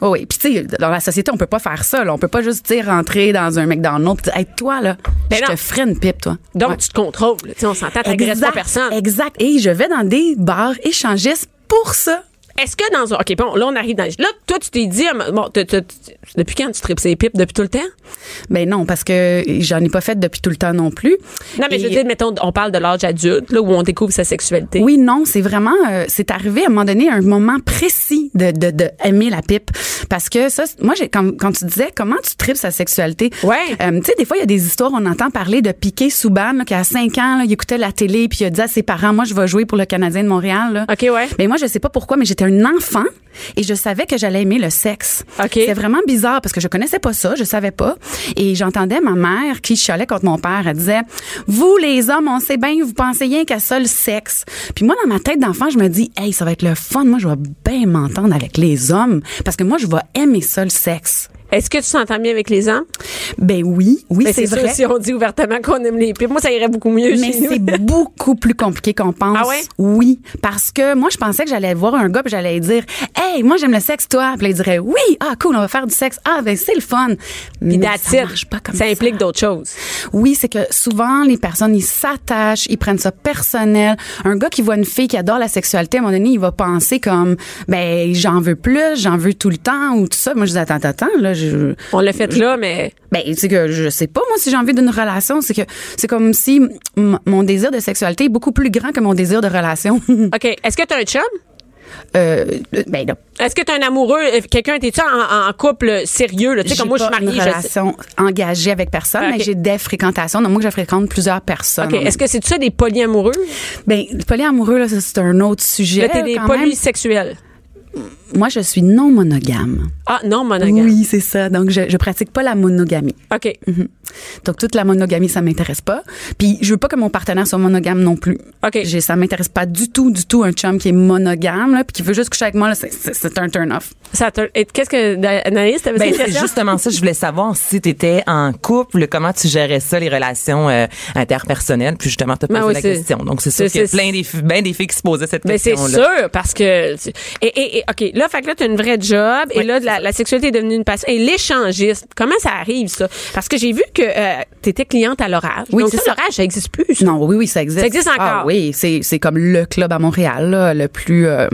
Oh oui, puis tu sais, dans la société, on peut pas faire ça. Là. On peut pas juste dire rentrer dans un McDonald's et dire, hey, toi là, Ben je non. te ferai une pipe, toi. donc Ouais. tu te contrôles tu sais on s'entend t'agresses pas personne Exact. Et je vais dans des bars échangistes pour ça. Est-ce que dans un ok bon là on arrive dans là toi tu t'es dit ah, bon depuis quand tu tripes ces pipes? Depuis tout le temps? Ben non, parce que j'en ai pas fait depuis tout le temps non plus. non mais je veux dire mettons on parle de l'âge adulte là où on découvre sa sexualité Oui, non, c'est vraiment, euh, c'est arrivé à un moment donné, un moment précis de, de, de aimer la pipe. Parce que ça, moi, j'ai, quand, quand tu disais comment tu tripes sa sexualité, Ouais. euh, tu sais, des fois, il y a des histoires, on entend parler de Piqué Souban, là, qui a 5 ans, là, il écoutait la télé, puis il a dit à ses parents, moi, je vais jouer pour le Canadien de Montréal. Là. Ok, ouais. Mais moi, je sais pas pourquoi, mais j'étais un enfant et je savais que j'allais aimer le sexe. C'est vraiment bizarre parce que je connaissais pas ça, je savais pas. Et j'entendais ma mère qui chialait contre mon père. Elle disait, vous les hommes, on sait bien, vous pensez rien qu'à ça le sexe. Puis moi, dans ma tête d'enfant, je me dis, hey, ça va être le fun. Moi, je vais bien m'entendre avec les hommes parce que moi, je vais aimer ça le sexe. Est-ce que tu s'entends bien avec les hommes? Ben oui, oui, Ben, c'est vrai. si on dit ouvertement qu'on aime les pipes, moi, ça irait beaucoup mieux Mais c'est beaucoup plus compliqué qu'on pense. Ah ouais? Oui, parce que moi je pensais que j'allais voir un gars puis j'allais dire "Hey, moi j'aime le sexe toi." Puis là, il dirait "Oui, ah cool, on va faire du sexe. Ah ben c'est le fun." Puis Mais ça marche pas comme ça ça. implique d'autres choses. Oui, c'est que souvent les personnes ils s'attachent, ils prennent ça personnel. Un gars qui voit une fille qui adore la sexualité, à un moment donné, il va penser comme ben j'en veux plus, j'en veux tout le temps ou tout ça. Moi je dis attends attends, attends là je On l'a fait là, mais ben, c'est que je sais pas, moi, si j'ai envie d'une relation, c'est que c'est comme si mon désir de sexualité est beaucoup plus grand que mon désir de relation. OK. Est-ce que tu as un chum? euh, ben, là, Est-ce que tu un amoureux? euh, Quelqu'un, t'es-tu en, en couple sérieux? Là? Tu sais, comme moi, je suis mariée. une je sais- relation engagée avec personne, Ah, mais j'ai des fréquentations. Donc, moi, je fréquente plusieurs personnes. OK. Est-ce que c'est ça des polyamoureux? Ben, polyamoureux, là, c'est un autre sujet. Là, t'es des polysexuels. Moi, je suis non monogame. Ah, non, monogame. Oui, c'est ça. Donc, je, je pratique pas la monogamie. OK. Mhm. Donc, toute la monogamie, ça m'intéresse pas. Puis, je veux pas que mon partenaire soit monogame non plus. OK. J'ai, ça m'intéresse pas du tout, du tout un chum qui est monogame, là, puis qui veut juste coucher avec moi, là, c'est, c'est, c'est un turn-off. Ça te- et Qu'est-ce que, Anaïs, t'avais Ben, c'est question? justement ça. Je voulais savoir si tu étais en couple, comment tu gérais ça, les relations euh, interpersonnelles. Puis justement, tu as Ben posé oui, la c'est- question. Donc, c'est sûr c'est- qu'il y a c'est- plein des, ben des filles qui se posaient cette Mais c'est question-là. sûr, parce que. Et, et, et, OK, là, fait que là, tu as une vraie job, et là, la, la sexualité est devenue une passion. Et l'échangisme, comment ça arrive, ça? Parce que j'ai vu que tu étais cliente à l'orage. Oui, Donc, ça, l'orage, ça existe plus. ça. Non, oui, oui, ça existe. Ça existe encore. Ah oui, c'est, c'est comme le club à Montréal, là, le plus, euh,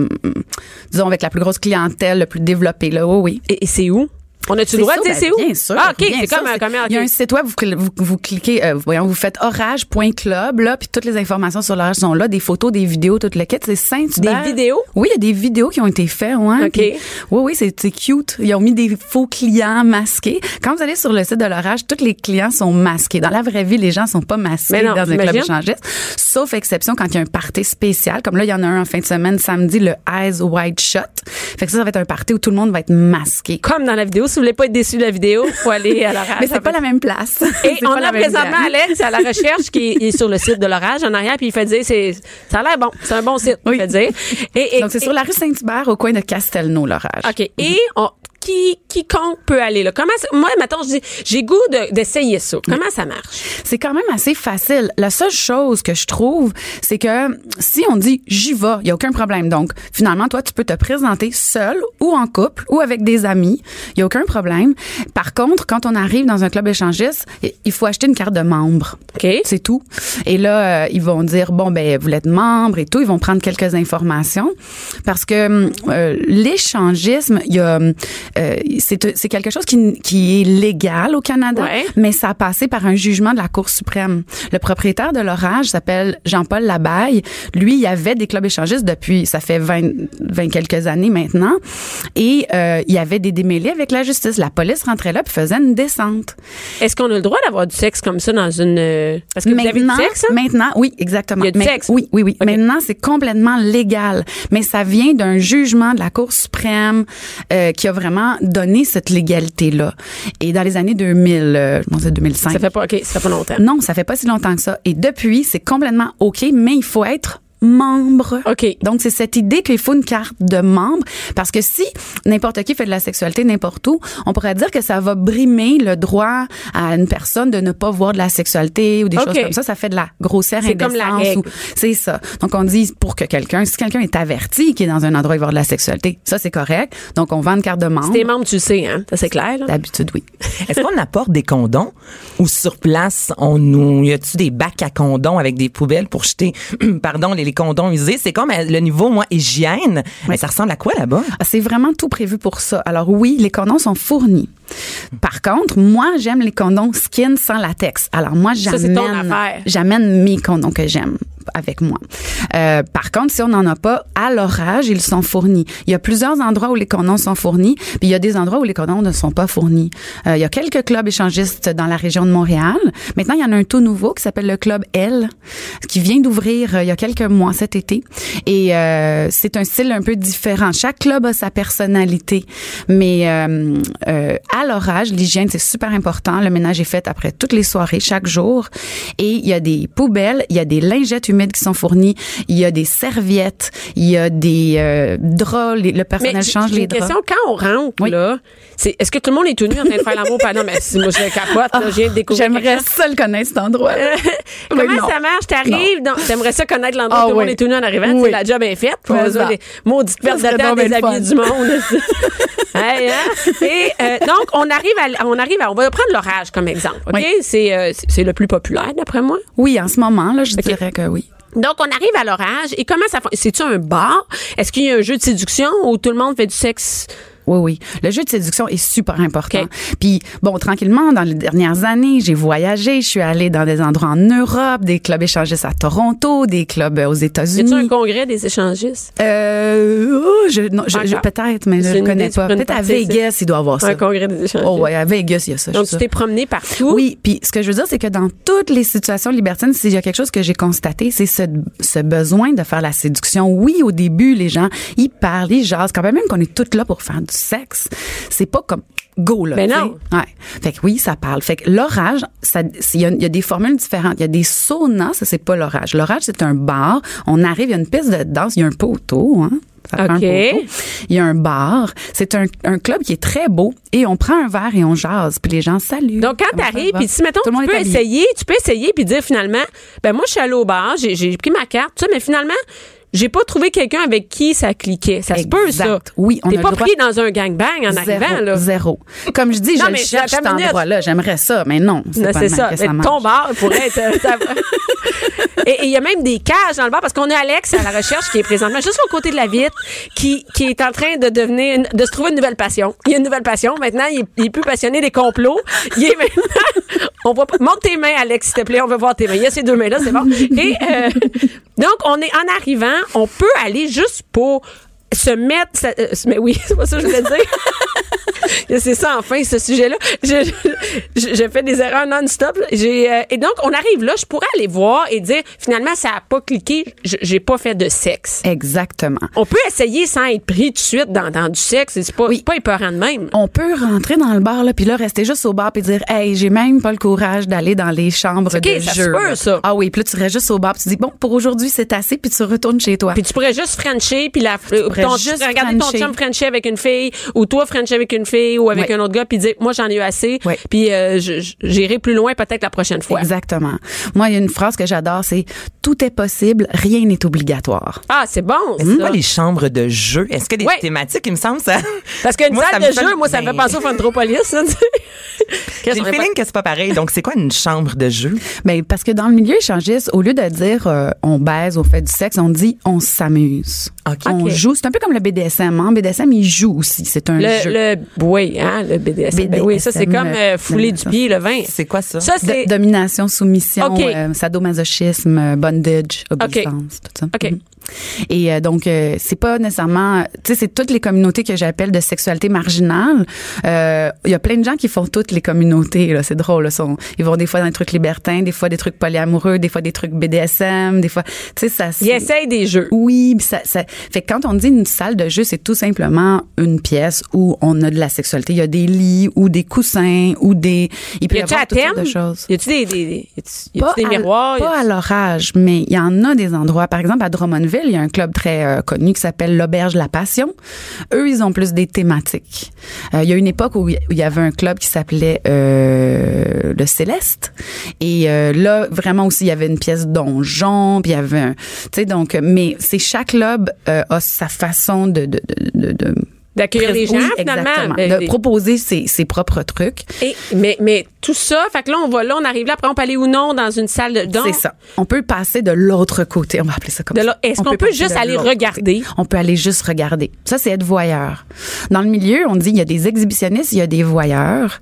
disons, avec la plus grosse clientèle, le plus développé, là. Oui, oui. Et, et c'est où? On a-tu le droit de dire ben, c'est où? Bien sûr. Ah, OK, c'est comme, c'est- comme Il y a un site web, vous, vous, vous cliquez, euh, voyons, vous faites orage.club, là, puis toutes les informations sur l'orage sont là, des photos, des vidéos, tout le kit. C'est saint Des vidéos? Oui, il y a des vidéos qui ont été faites, ouais. OK. Oui, oui, c'est c'est cute. Ils ont mis des faux clients masqués. Quand vous allez sur le site de l'orage, tous les clients sont masqués. Dans la vraie vie, les gens sont pas masqués non, dans un club échangiste. Sauf exception quand il y a un party spécial. Comme là, il y en a un en fin de semaine, samedi, le Eyes Wide Shut. Fait que ça, ça va être un party où tout le monde va être masqué. Comme dans la vidéo. Si vous voulez pas être déçu de la vidéo, faut aller à l'orage. Mais c'est pas la même place. Et on a présentement. Alex à la recherche qui est, sur le site de l'orage en arrière, puis il fait dire c'est ça a l'air bon, c'est un bon site, Oui. il fait dire. Et, et- Donc, c'est sur la rue Saint-Hubert, au coin de Castelnau, l'orage. OK. Et on- qui, quiconque peut aller là. Comment moi maintenant je dis j'ai goût de- d'essayer ça. Comment ça marche? C'est quand même assez facile. La seule chose que je trouve, c'est que si on dit j'y vais, il y a aucun problème. Donc finalement toi tu peux te présenter seul ou en couple ou avec des amis, il y a aucun problème. Par contre, quand on arrive dans un club échangiste, il faut acheter une carte de membre. OK. C'est tout. Et là, euh, ils vont dire bon ben vous êtes membre et tout. Ils vont prendre quelques informations parce que euh, l'échangisme, il y a euh, c'est c'est quelque chose qui, qui est légal au Canada, Ouais. mais ça a passé par un jugement de la Cour suprême. Le propriétaire de l'orage s'appelle Jean-Paul Labaille. Lui, il y avait des clubs échangistes depuis ça fait 20, 20 quelques années maintenant, et euh, il y avait des démêlés avec la justice. La police rentrait là puis faisait une descente. Est-ce qu'on a le droit d'avoir du sexe comme ça dans une euh, parce que vous avez du Maintenant, sexe hein? maintenant, oui, exactement. Il y a du Mais- sexe? Oui, oui, oui. Maintenant, c'est complètement légal, mais ça vient d'un jugement de la Cour suprême euh, qui a vraiment donné cette légalité-là. Et dans les années 2000, euh, je pense que c'est 2005. Ça fait pas OK, ça fait pas longtemps. Non, ça fait pas si longtemps que ça. Et depuis, c'est complètement OK, mais il faut être membre. OK. Donc, c'est cette idée qu'il faut une carte de membre. Parce que si n'importe qui fait de la sexualité n'importe où, on pourrait dire que ça va brimer le droit à une personne de ne pas voir de la sexualité ou des choses comme ça. Ça fait de la grossière C'est comme la indécence. règle. ou- C'est ça. Donc, on dit pour que quelqu'un, si quelqu'un est averti qu'il est dans un endroit où il va y avoir de la sexualité, ça, c'est correct. Donc, on vend une carte de membre. T'es membre, tu le sais hein, ça c'est clair. là. D'habitude, oui. Est-ce qu'on apporte des condoms ou sur place, on nous, y a-tu des bacs à condoms avec des poubelles pour jeter, pardon, les condoms usés? C'est comme euh, le niveau, moi, hygiène. Mais ça ressemble à quoi là-bas? Ah, C'est vraiment tout prévu pour ça. Alors oui, les condoms sont fournis. Par contre, moi, j'aime les condoms skin sans latex. Alors moi, Ça, c'est ton j'amène, affaire. j'amène mes condoms que j'aime avec moi. Euh, par contre, si on n'en a pas, à l'orage, ils sont fournis. Il y a plusieurs endroits où les condoms sont fournis, puis il y a des endroits où les condoms ne sont pas fournis. Euh, il y a quelques clubs échangistes dans la région de Montréal. Maintenant, il y en a un tout nouveau qui s'appelle le Club L, qui vient d'ouvrir euh, il y a quelques mois cet été. Et euh, c'est un style un peu différent. Chaque club a sa personnalité. Mais euh, à l'orage, l'hygiène, c'est super important. Le ménage est fait après toutes les soirées, chaque jour. Et il y a des poubelles, il y a des lingettes humides qui sont fournis. Il y a des serviettes. Il y a des euh, draps. Les- le personnel change les une draps. question, quand on rentre, Oui. là, c'est, est-ce que tout le monde est tout nu en train de faire l'amour? Pas- non, mais si moi je capote, là, je viens de découvrir. J'aimerais ça le connaître, cet endroit. Comment Mais ça marche? T'arrives, dans- t'aimerais ça connaître l'endroit Ah où tout le monde est tout nu en arrivant, Oui. la job est faite. Ça. des maudites pertes de temps des le habits du monde. Hey, hein? Et euh, donc, on arrive, à, on arrive à, on va prendre l'orage comme exemple, OK? C'est, euh, c'est- c'est le plus populaire, d'après moi. Oui, en ce moment, là, je dirais que oui. Donc, on arrive à l'orage. Et comment ça fonctionne? C'est-tu un bar? Est-ce qu'il y a un jeu de séduction où tout le monde fait du sexe? Oui, oui. Le jeu de séduction est super important. Puis, bon, tranquillement, dans les dernières années, j'ai voyagé. Je suis allée dans des endroits en Europe, des clubs échangistes à Toronto, des clubs euh, aux Y a-tu un États-Unis. congrès des échangistes? Euh, oh, je, non, je, peut-être, mais je ne connais idée, pas. Peut-être à Vegas, il doit avoir ça. Un congrès des échangistes. Oh, ouais, à Vegas, il y a ça. Donc, tu t'es promené partout? Oui, puis ce que je veux dire, c'est que dans toutes les situations libertines, s'il y a quelque chose que j'ai constaté, c'est ce, ce besoin de faire la séduction. Oui, au début, les gens, ils parlent, ils jasent, quand même qu'on est toutes là pour faire du sexe. C'est pas comme go là. Sais. non. Ouais. Fait que oui, ça parle. Fait que l'orage, ça, il y, y a des formules différentes. Il y a des saunas, ça c'est pas l'orage. L'orage c'est un bar. On arrive, il y a une piste de danse, il y a un poteau, hein. Ça prend un OK. poteau. Il y a un bar. C'est un, un club qui est très beau et on prend un verre et on jase. Puis les gens saluent. Donc, quand t'arrives, puis si, mettons, Tout tu peux essayer, tu peux essayer puis dire finalement, ben moi, je suis allée au bar, j'ai, j'ai pris ma carte, ça, mais finalement, j'ai pas trouvé quelqu'un avec qui ça cliquait. Ça se peut, ça. Oui, on T'es a pas pris dans un gangbang en Zéro, arrivant, là. Zéro. Comme je dis, Non, je le cherche cet endroit-là. J'aimerais ça, mais non. C'est pas ça. que ça Mais ton bar pourrait être. euh, ça- Et et il y a même des cages dans le bar parce qu'on a Alex à la recherche qui est présentement juste au côté de la vitre, qui, qui est en train de devenir, une- de se trouver une nouvelle passion. Il y a une nouvelle passion. Maintenant, il est, il est plus passionné des complots. Il est maintenant. On voit pas. Monte tes mains, Alex, s'il te plaît. On veut voir tes mains. Il y a ces deux mains-là, c'est bon. Et euh, donc, on est en arrivant, on peut aller juste pour se mettre. euh, mais oui, c'est pas ça que je voulais dire. C'est ça, enfin, ce sujet-là. Je- je- J'ai fait des erreurs non-stop. J'ai, euh, et donc, on arrive là, je pourrais aller voir et dire, finalement, ça a pas cliqué, j'ai pas fait de sexe. Exactement. On peut essayer sans être pris tout de suite dans, dans du sexe. C'est pas, c'est pas épeurant de même. On peut rentrer dans le bar, là, puis là, rester juste au bar, puis dire, hey, j'ai même pas le courage d'aller dans les chambres de ça se jeu. peut, là. ça. Ah oui, puis là, tu restes juste au bar, puis tu dis, bon, pour aujourd'hui, c'est assez, puis tu retournes chez toi. Puis tu pourrais juste frencher, puis la, euh, ton, juste regarder ton chum frencher avec une fille, ou toi frencher avec une fille, ou avec un autre gars, puis dire, moi, j'en ai eu assez, puis euh, j'irai plus loin peut-être la prochaine fois. Exactement. Moi, il y a une phrase que j'adore, c'est tout est possible, rien n'est obligatoire. Ah, c'est bon, c'est ça. pas les chambres de jeu. Est-ce que des thématiques, il me semble, ça? Parce qu'une salle de fait- jeu, moi, ça me fait penser au Fantropolis, ça, tu sais. J'ai le feeling que c'est pas pareil. Donc, c'est quoi une chambre de jeu? Ben, parce que dans le milieu échangiste, au lieu de dire euh, on baise, on fait du sexe, on dit on s'amuse. OK. On joue. C'est un peu comme le BDSM. Hein? BDSM, il joue aussi. C'est un Le, jeu. le, oui, hein, le BDSM. Ben oui, ça, c'est comme euh, fouler du pied, le vin. C'est quoi ça? Ça, c'est. domination, soumission, OK. euh, sadomasochisme, euh, bondage, obéissance, tout ça. OK. Mhm. Et euh, donc, euh, c'est pas nécessairement, tu sais, c'est toutes les communautés que j'appelle de sexualité marginale. Euh, Il y a plein de gens qui font toutes les communautés. Là, c'est drôle. Là, sont, ils vont des fois dans des trucs libertins, des fois des trucs polyamoureux, des fois des trucs BDSM, des fois, tu sais, ça. Il essaye des jeux. Oui, ça, ça fait que quand on dit une salle de jeu, c'est tout simplement une pièce où on a de la sexualité. Il y a des lits ou des coussins ou des. Il peut Y y a-tu avoir toutes sortes de choses. Y a-tu des, des, des, y a-tu- y a-tu des à- miroirs? Pas à l'orage, mais il y en a des endroits. Par exemple, à Drummondville, il y a un club très euh, connu qui s'appelle l'Auberge La Passion. Eux, ils ont plus des thématiques. Euh, il y a une époque où il y avait un club qui s'appelait euh, le Céleste. Et là, vraiment aussi, il y avait une pièce donjon, puis il y avait un... Tu sais, donc... Mais c'est chaque club a sa façon de... de, de, de- de D'accueillir les gens, oui, finalement. exactement. De proposer ses, ses propres trucs. et- mais, mais tout ça, fait que là, on va là, on arrive là, après, on peut aller ou non dans une salle de. donc- C'est ça. On peut passer de l'autre côté. On va appeler ça comme De ça. est-ce On qu'on peut juste aller regarder? côté. On peut aller juste regarder. Ça, c'est être voyeur. Dans le milieu, on dit il y a des exhibitionnistes, il y a des voyeurs,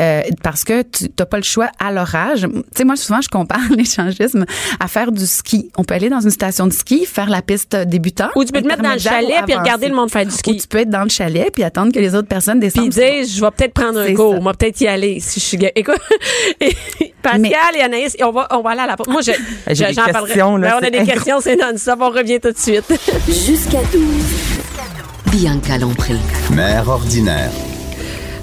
euh, parce que tu n'as pas le choix à l'orage. Tu sais, moi, souvent, je compare l'échangisme à faire du ski. On peut aller dans une station de ski, faire la piste débutant. Ou tu peux te mettre dans le chalet puis regarder le monde faire du ski. Ou tu peux être dans le chalet puis attendre que les autres personnes descendent. Puis dire, je vais peut-être prendre un cours, va peut-être y aller si je suis. Écoute, et Pascal Mais- et Anaïs, on va, on va aller à la pause. Moi, je, J'ai je- des j'en parlerai. questions, là, Ben, on a c'est des incroyable. questions, c'est non-stop, on revient tout de suite. Jusqu'à 12. Bianca Lompré. Mère ordinaire.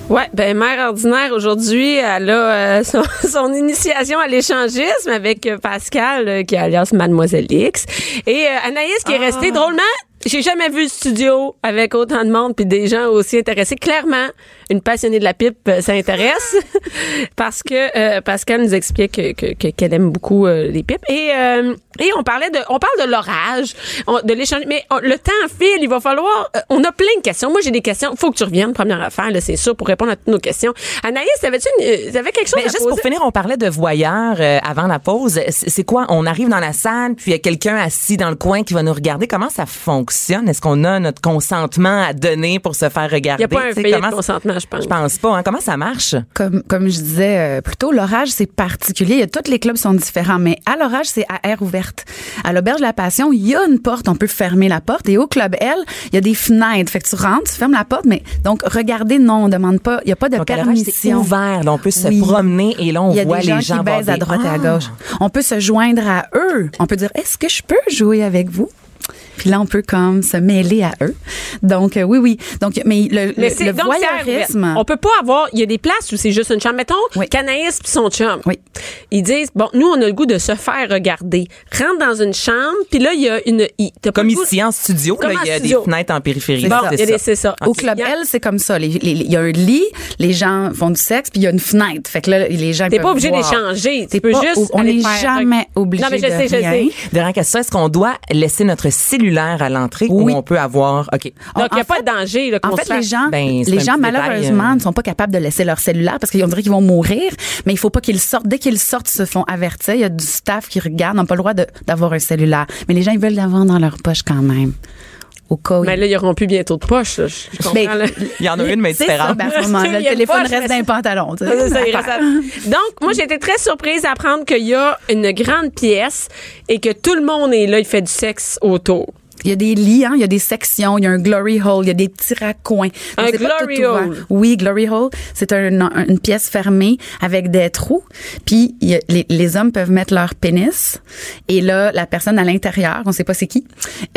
Ouais, ben mère ordinaire aujourd'hui, elle a euh, son, son initiation à l'échangisme avec euh, Pascal, euh, qui est alias Mademoiselle X, et euh, Anaïs qui est restée drôlement. J'ai jamais vu le studio avec autant de monde puis des gens aussi intéressés. Clairement, une passionnée de la pipe euh, ça intéresse parce que euh, Pascal nous explique que- que- que- qu'elle aime beaucoup euh, les pipes et euh, et on parlait de on parle de l'orage, on- de l'échange mais on- le temps file, il va falloir euh, on a plein de questions. Moi j'ai des questions, faut que tu reviennes première affaire là, c'est sûr pour répondre à toutes nos questions. Anaïs, t'avais-tu une- euh, t'avais quelque chose Mais à juste pour finir, on parlait de voyeurs euh, avant la pause. C'est c'est quoi? On arrive dans la salle, puis il y a quelqu'un assis dans le coin qui va nous regarder. Comment ça fonctionne? Est-ce qu'on a notre consentement à donner pour se faire Il regarder? y a pas un de consentement, je pense. Je pense pas. Hein? Comment ça marche? Comme, comme je disais euh, plus tôt, l'orage, c'est particulier. Il tous les clubs sont différents, mais à l'orage, c'est à air ouverte. À l'Auberge de la Passion, il y a une porte, on peut fermer la porte. Et au Club L, il y a des fenêtres. Fait que tu rentres, tu fermes la porte, mais donc, regardez, non, on demande pas, il n'y a pas de Donc, c'est permission. ouvert. On peut se Oui. promener et là, on Il y a voit des gens les gens qui baisent à droite et à Ah! gauche. On peut se joindre à eux. On peut dire, est-ce que je peux jouer avec vous? Puis là, on peut comme se mêler à eux. Donc, euh, oui, oui. Donc, mais le, Mais le, le donc voyeurisme. On peut pas avoir. Il y a des places où c'est juste une chambre. Mettons, Oui. Canaïs puis son chum. Oui. Ils disent bon, nous on a le goût de se faire regarder. Rentre dans une chambre, puis là il y a une. pas Comme goût- ici en studio, Comme là, il y a studio. des fenêtres en périphérie. C'est ça. y des- c'est ça. Au. Club y L, c'est comme ça. Il y a un lit, les gens font du sexe, puis il y a une fenêtre. Fait que là, les gens T'es pas obligé d'échanger. Tu T'es peux pas- juste. On n'est jamais obligé Non, mais je de sais, je rien. sais. Question, est-ce qu'on doit laisser notre cellulaire à l'entrée Oui. ou on peut avoir... OK. Donc, il n'y a pas fait- de danger. Là, En fait, les gens, Ben, les gens détail, malheureusement euh. ne sont pas capables de laisser leur cellulaire parce qu'on dirait qu'ils vont mourir. Mais il faut pas qu'ils sortent. Dès qu'ils sortent, ils se font avertir. Il y a du staff qui regarde, n'ont pas le droit d'avoir un cellulaire. Mais les gens, ils veulent l'avoir dans leur poche quand même. Au cas où. Mais là, ils n'auront plus bientôt de poche. là. Je comprends. Ben, là. Il y en a une, mais différente. ben, le a une téléphone poche, reste mais dans les pantalons. Ça, ça, Donc, moi, j'ai été très surprise d'apprendre qu'il y a une grande pièce et que tout le monde est là, il fait du sexe autour. Il y a des lits, hein, il y a des sections, il y a un glory hole, il y a des petits raccoins. Un Donc, pas glory hole. Oui, glory hole, c'est un- un- une pièce fermée avec des trous. Puis il y a- les, les hommes peuvent mettre leur pénis et là la personne à l'intérieur, on sait pas c'est qui,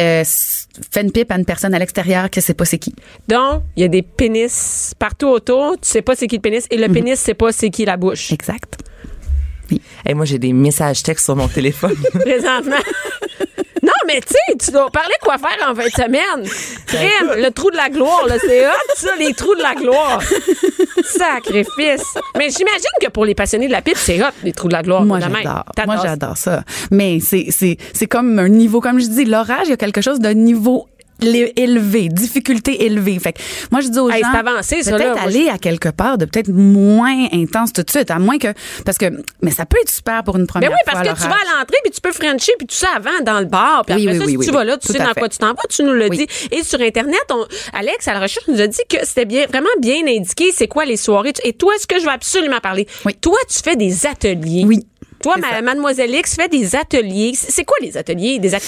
euh, fait une pipe à une personne à l'extérieur que c'est pas c'est qui. Donc, il y a des pénis partout autour. Tu sais pas c'est qui le pénis et le pénis, c'est pas c'est qui la bouche. Exact. Et moi, j'ai des messages textes sur mon téléphone. Présentement. mais tu sais, tu dois parler quoi faire en fin de semaine. Crème, le trou de la gloire, là, c'est hot, ça, les trous de la gloire. Sacrifice. Mais j'imagine que pour les passionnés de la pipe, c'est hot, les trous de la gloire. Moi de j'adore. Moi ça. j'adore ça. Mais c'est c'est c'est comme un niveau comme je dis l'orage, il y a quelque chose d'un niveau élevé, difficulté élevée. Fait que moi je dis aux Hey, gens avancé, ça, peut-être aller à quelque part de peut-être moins intense tout de suite, à moins que parce que mais ça peut être super pour une Mais première oui, parce fois, que tu vas à l'entrée puis tu peux frencher puis tout ça avant dans le bar. Puis Oui, après oui, ça, si tu vas là, tu sais dans fait. quoi tu t'en vas, tu nous le dis. Et sur Internet, on, Alex, à la recherche, nous a dit que c'était bien, vraiment bien indiqué c'est quoi les soirées. Et toi, ce que je veux absolument parler, Oui. toi, tu fais des ateliers. Oui. Toi, ma- mademoiselle X, fait des ateliers. C'est quoi les ateliers? Des at-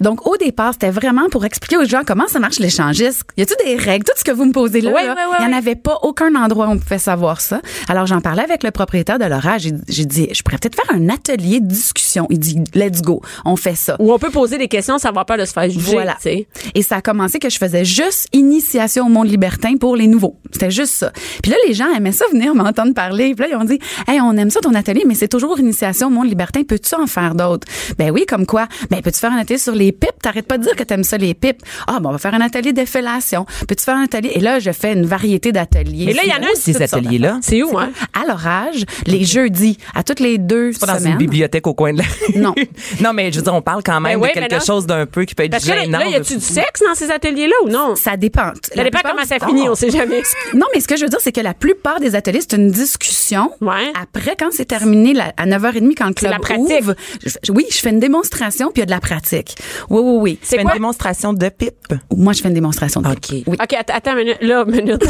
Donc, au départ, c'était vraiment pour expliquer aux gens comment ça marche l'échangisme. Y a-tu des règles? Tout ce que vous me posez là, Ouais, là, ouais, ouais, il n'y en avait pas aucun endroit où on pouvait savoir ça. Alors, j'en parlais avec le propriétaire de l'orage. J'ai dit, je pourrais peut-être faire un atelier de discussion. Il dit, let's go. On fait ça. Où on peut poser des questions sans avoir peur de se faire juger. Voilà. Et ça a commencé que je faisais juste initiation au monde libertin pour les nouveaux. C'était juste ça. Puis là, les gens aimaient ça venir m'entendre parler. Puis là, ils ont dit, hey, on aime ça ton atelier, mais c'est toujours initiation au monde libertin. Peux-tu en faire d'autres? Ben oui, comme quoi? Ben, peux-tu faire un atelier sur les pipes? T'arrêtes pas de dire que t'aimes ça, les pipes. Ah, ben, on va faire un atelier d'effellation. Peux-tu faire un atelier? Et là, je fais une variété d'ateliers. Mais là, il y en a un, ces ateliers-là? C'est où, hein? à l'orage, les jeudis, à toutes les deux pas dans semaines. une bibliothèque au coin de la. Non. non, mais je veux dire, on parle quand même Ben oui, de quelque chose d'un peu qui peut être Parce que là, gênant. là, y a-tu du sexe dans ces ateliers-là ou non? Ça dépend. Ça dépend comment ça finit, on sait jamais. Non, mais ce que je veux dire, c'est que la plupart des ateliers, c'est une discussion. Ouais. Après, quand c'est terminé à 9h30, quand le club la pratique. ouvre, je- oui, je fais une démonstration, puis il y a de la pratique. Oui, oui, oui. C'est une démonstration de pipe? Moi, je fais une démonstration. de OK. pipe. Oui. OK, attends, attends une minute. Là, minute.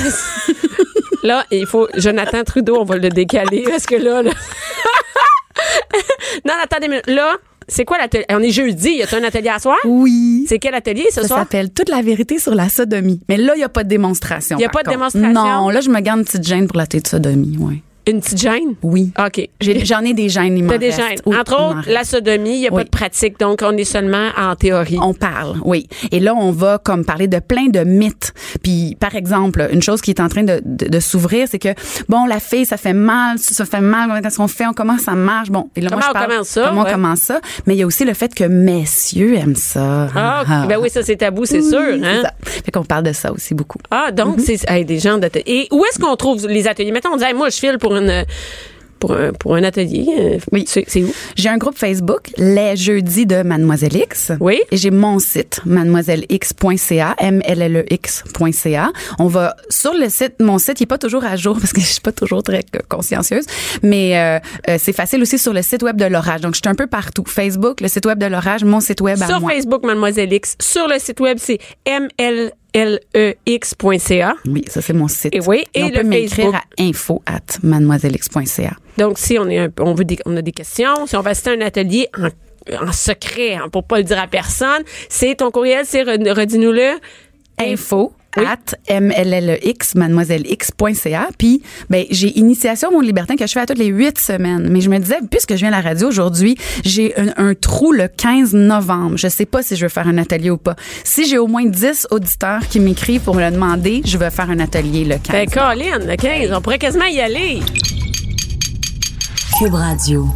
là, il faut. Jonathan Trudeau, on va le décaler parce que là. là... non, attendez une minute. Là, c'est quoi l'atelier? On est jeudi. Y a un atelier à soir? Oui. C'est quel atelier ce Ça soir? s'appelle Toute la vérité sur la sodomie. Mais là, il n'y a pas de démonstration. Il y a pas de contre. démonstration? Non, là, je me garde une petite gêne pour la tête de sodomie, oui. Une petite gêne? Oui. OK. J'ai- J'en ai des gênes, il T'as des. Oui, Entre autres, la sodomie, il n'y a Oui. pas de pratique, donc on est seulement en théorie. On parle, oui. Et là, on va comme parler de plein de mythes. Puis par exemple, une chose qui est en train de, de, de s'ouvrir, c'est que bon, la fille, ça fait mal, ça fait mal, qu'est-ce qu'on fait, on commence, ça marche, bon. Et là, Comment moi, je on parle, commence ça, Comment ouais. on commence ça? Mais il y a aussi le fait que messieurs aiment ça. Ah, ben oui, ça c'est tabou, c'est Oui, sûr. c'est Hein? ça. Fait qu'on parle de ça aussi beaucoup. Ah, donc, c'est hey, des gens d'atelier. Et où est-ce qu'on trouve les ateliers? Mettons, on dit, hey, moi, je file pour une. Pour un, pour un atelier. Euh, Oui. C'est où? J'ai un groupe Facebook, les jeudis de Mademoiselle X. Oui. Et j'ai mon site, mademoisellex.ca, M-L-L-E-X.ca. On va sur le site, mon site, il est pas toujours à jour parce que je suis pas toujours très consciencieuse, mais euh, euh, c'est facile aussi sur le site web de l'orage. Donc, je suis un peu partout. Facebook, le site web de l'orage, mon site web à Sur moi. Facebook, Mademoiselle X. Sur le site web, c'est E mllx.ca. Oui, ça c'est mon site. Et oui, et on le peut m'écrire Facebook. à info at mademoisellex.ca. Donc, si on est un on veut des, on a des questions, si on va assister à un atelier en, en secret, hein, pour pas le dire à personne, c'est ton courriel, c'est red- redis-nous-le. info Oui. at mllx mademoiselle-x.ca puis ben j'ai initiation mon libertin que je fais à toutes les huit semaines mais je me disais puisque je viens à la radio aujourd'hui j'ai un, un trou le 15 novembre je sais pas si je veux faire un atelier ou pas si j'ai au moins 10 auditeurs qui m'écrivent pour me le demander je vais faire un atelier le 15 Ben, Colin, le 15, on pourrait quasiment y aller. Cube Radio.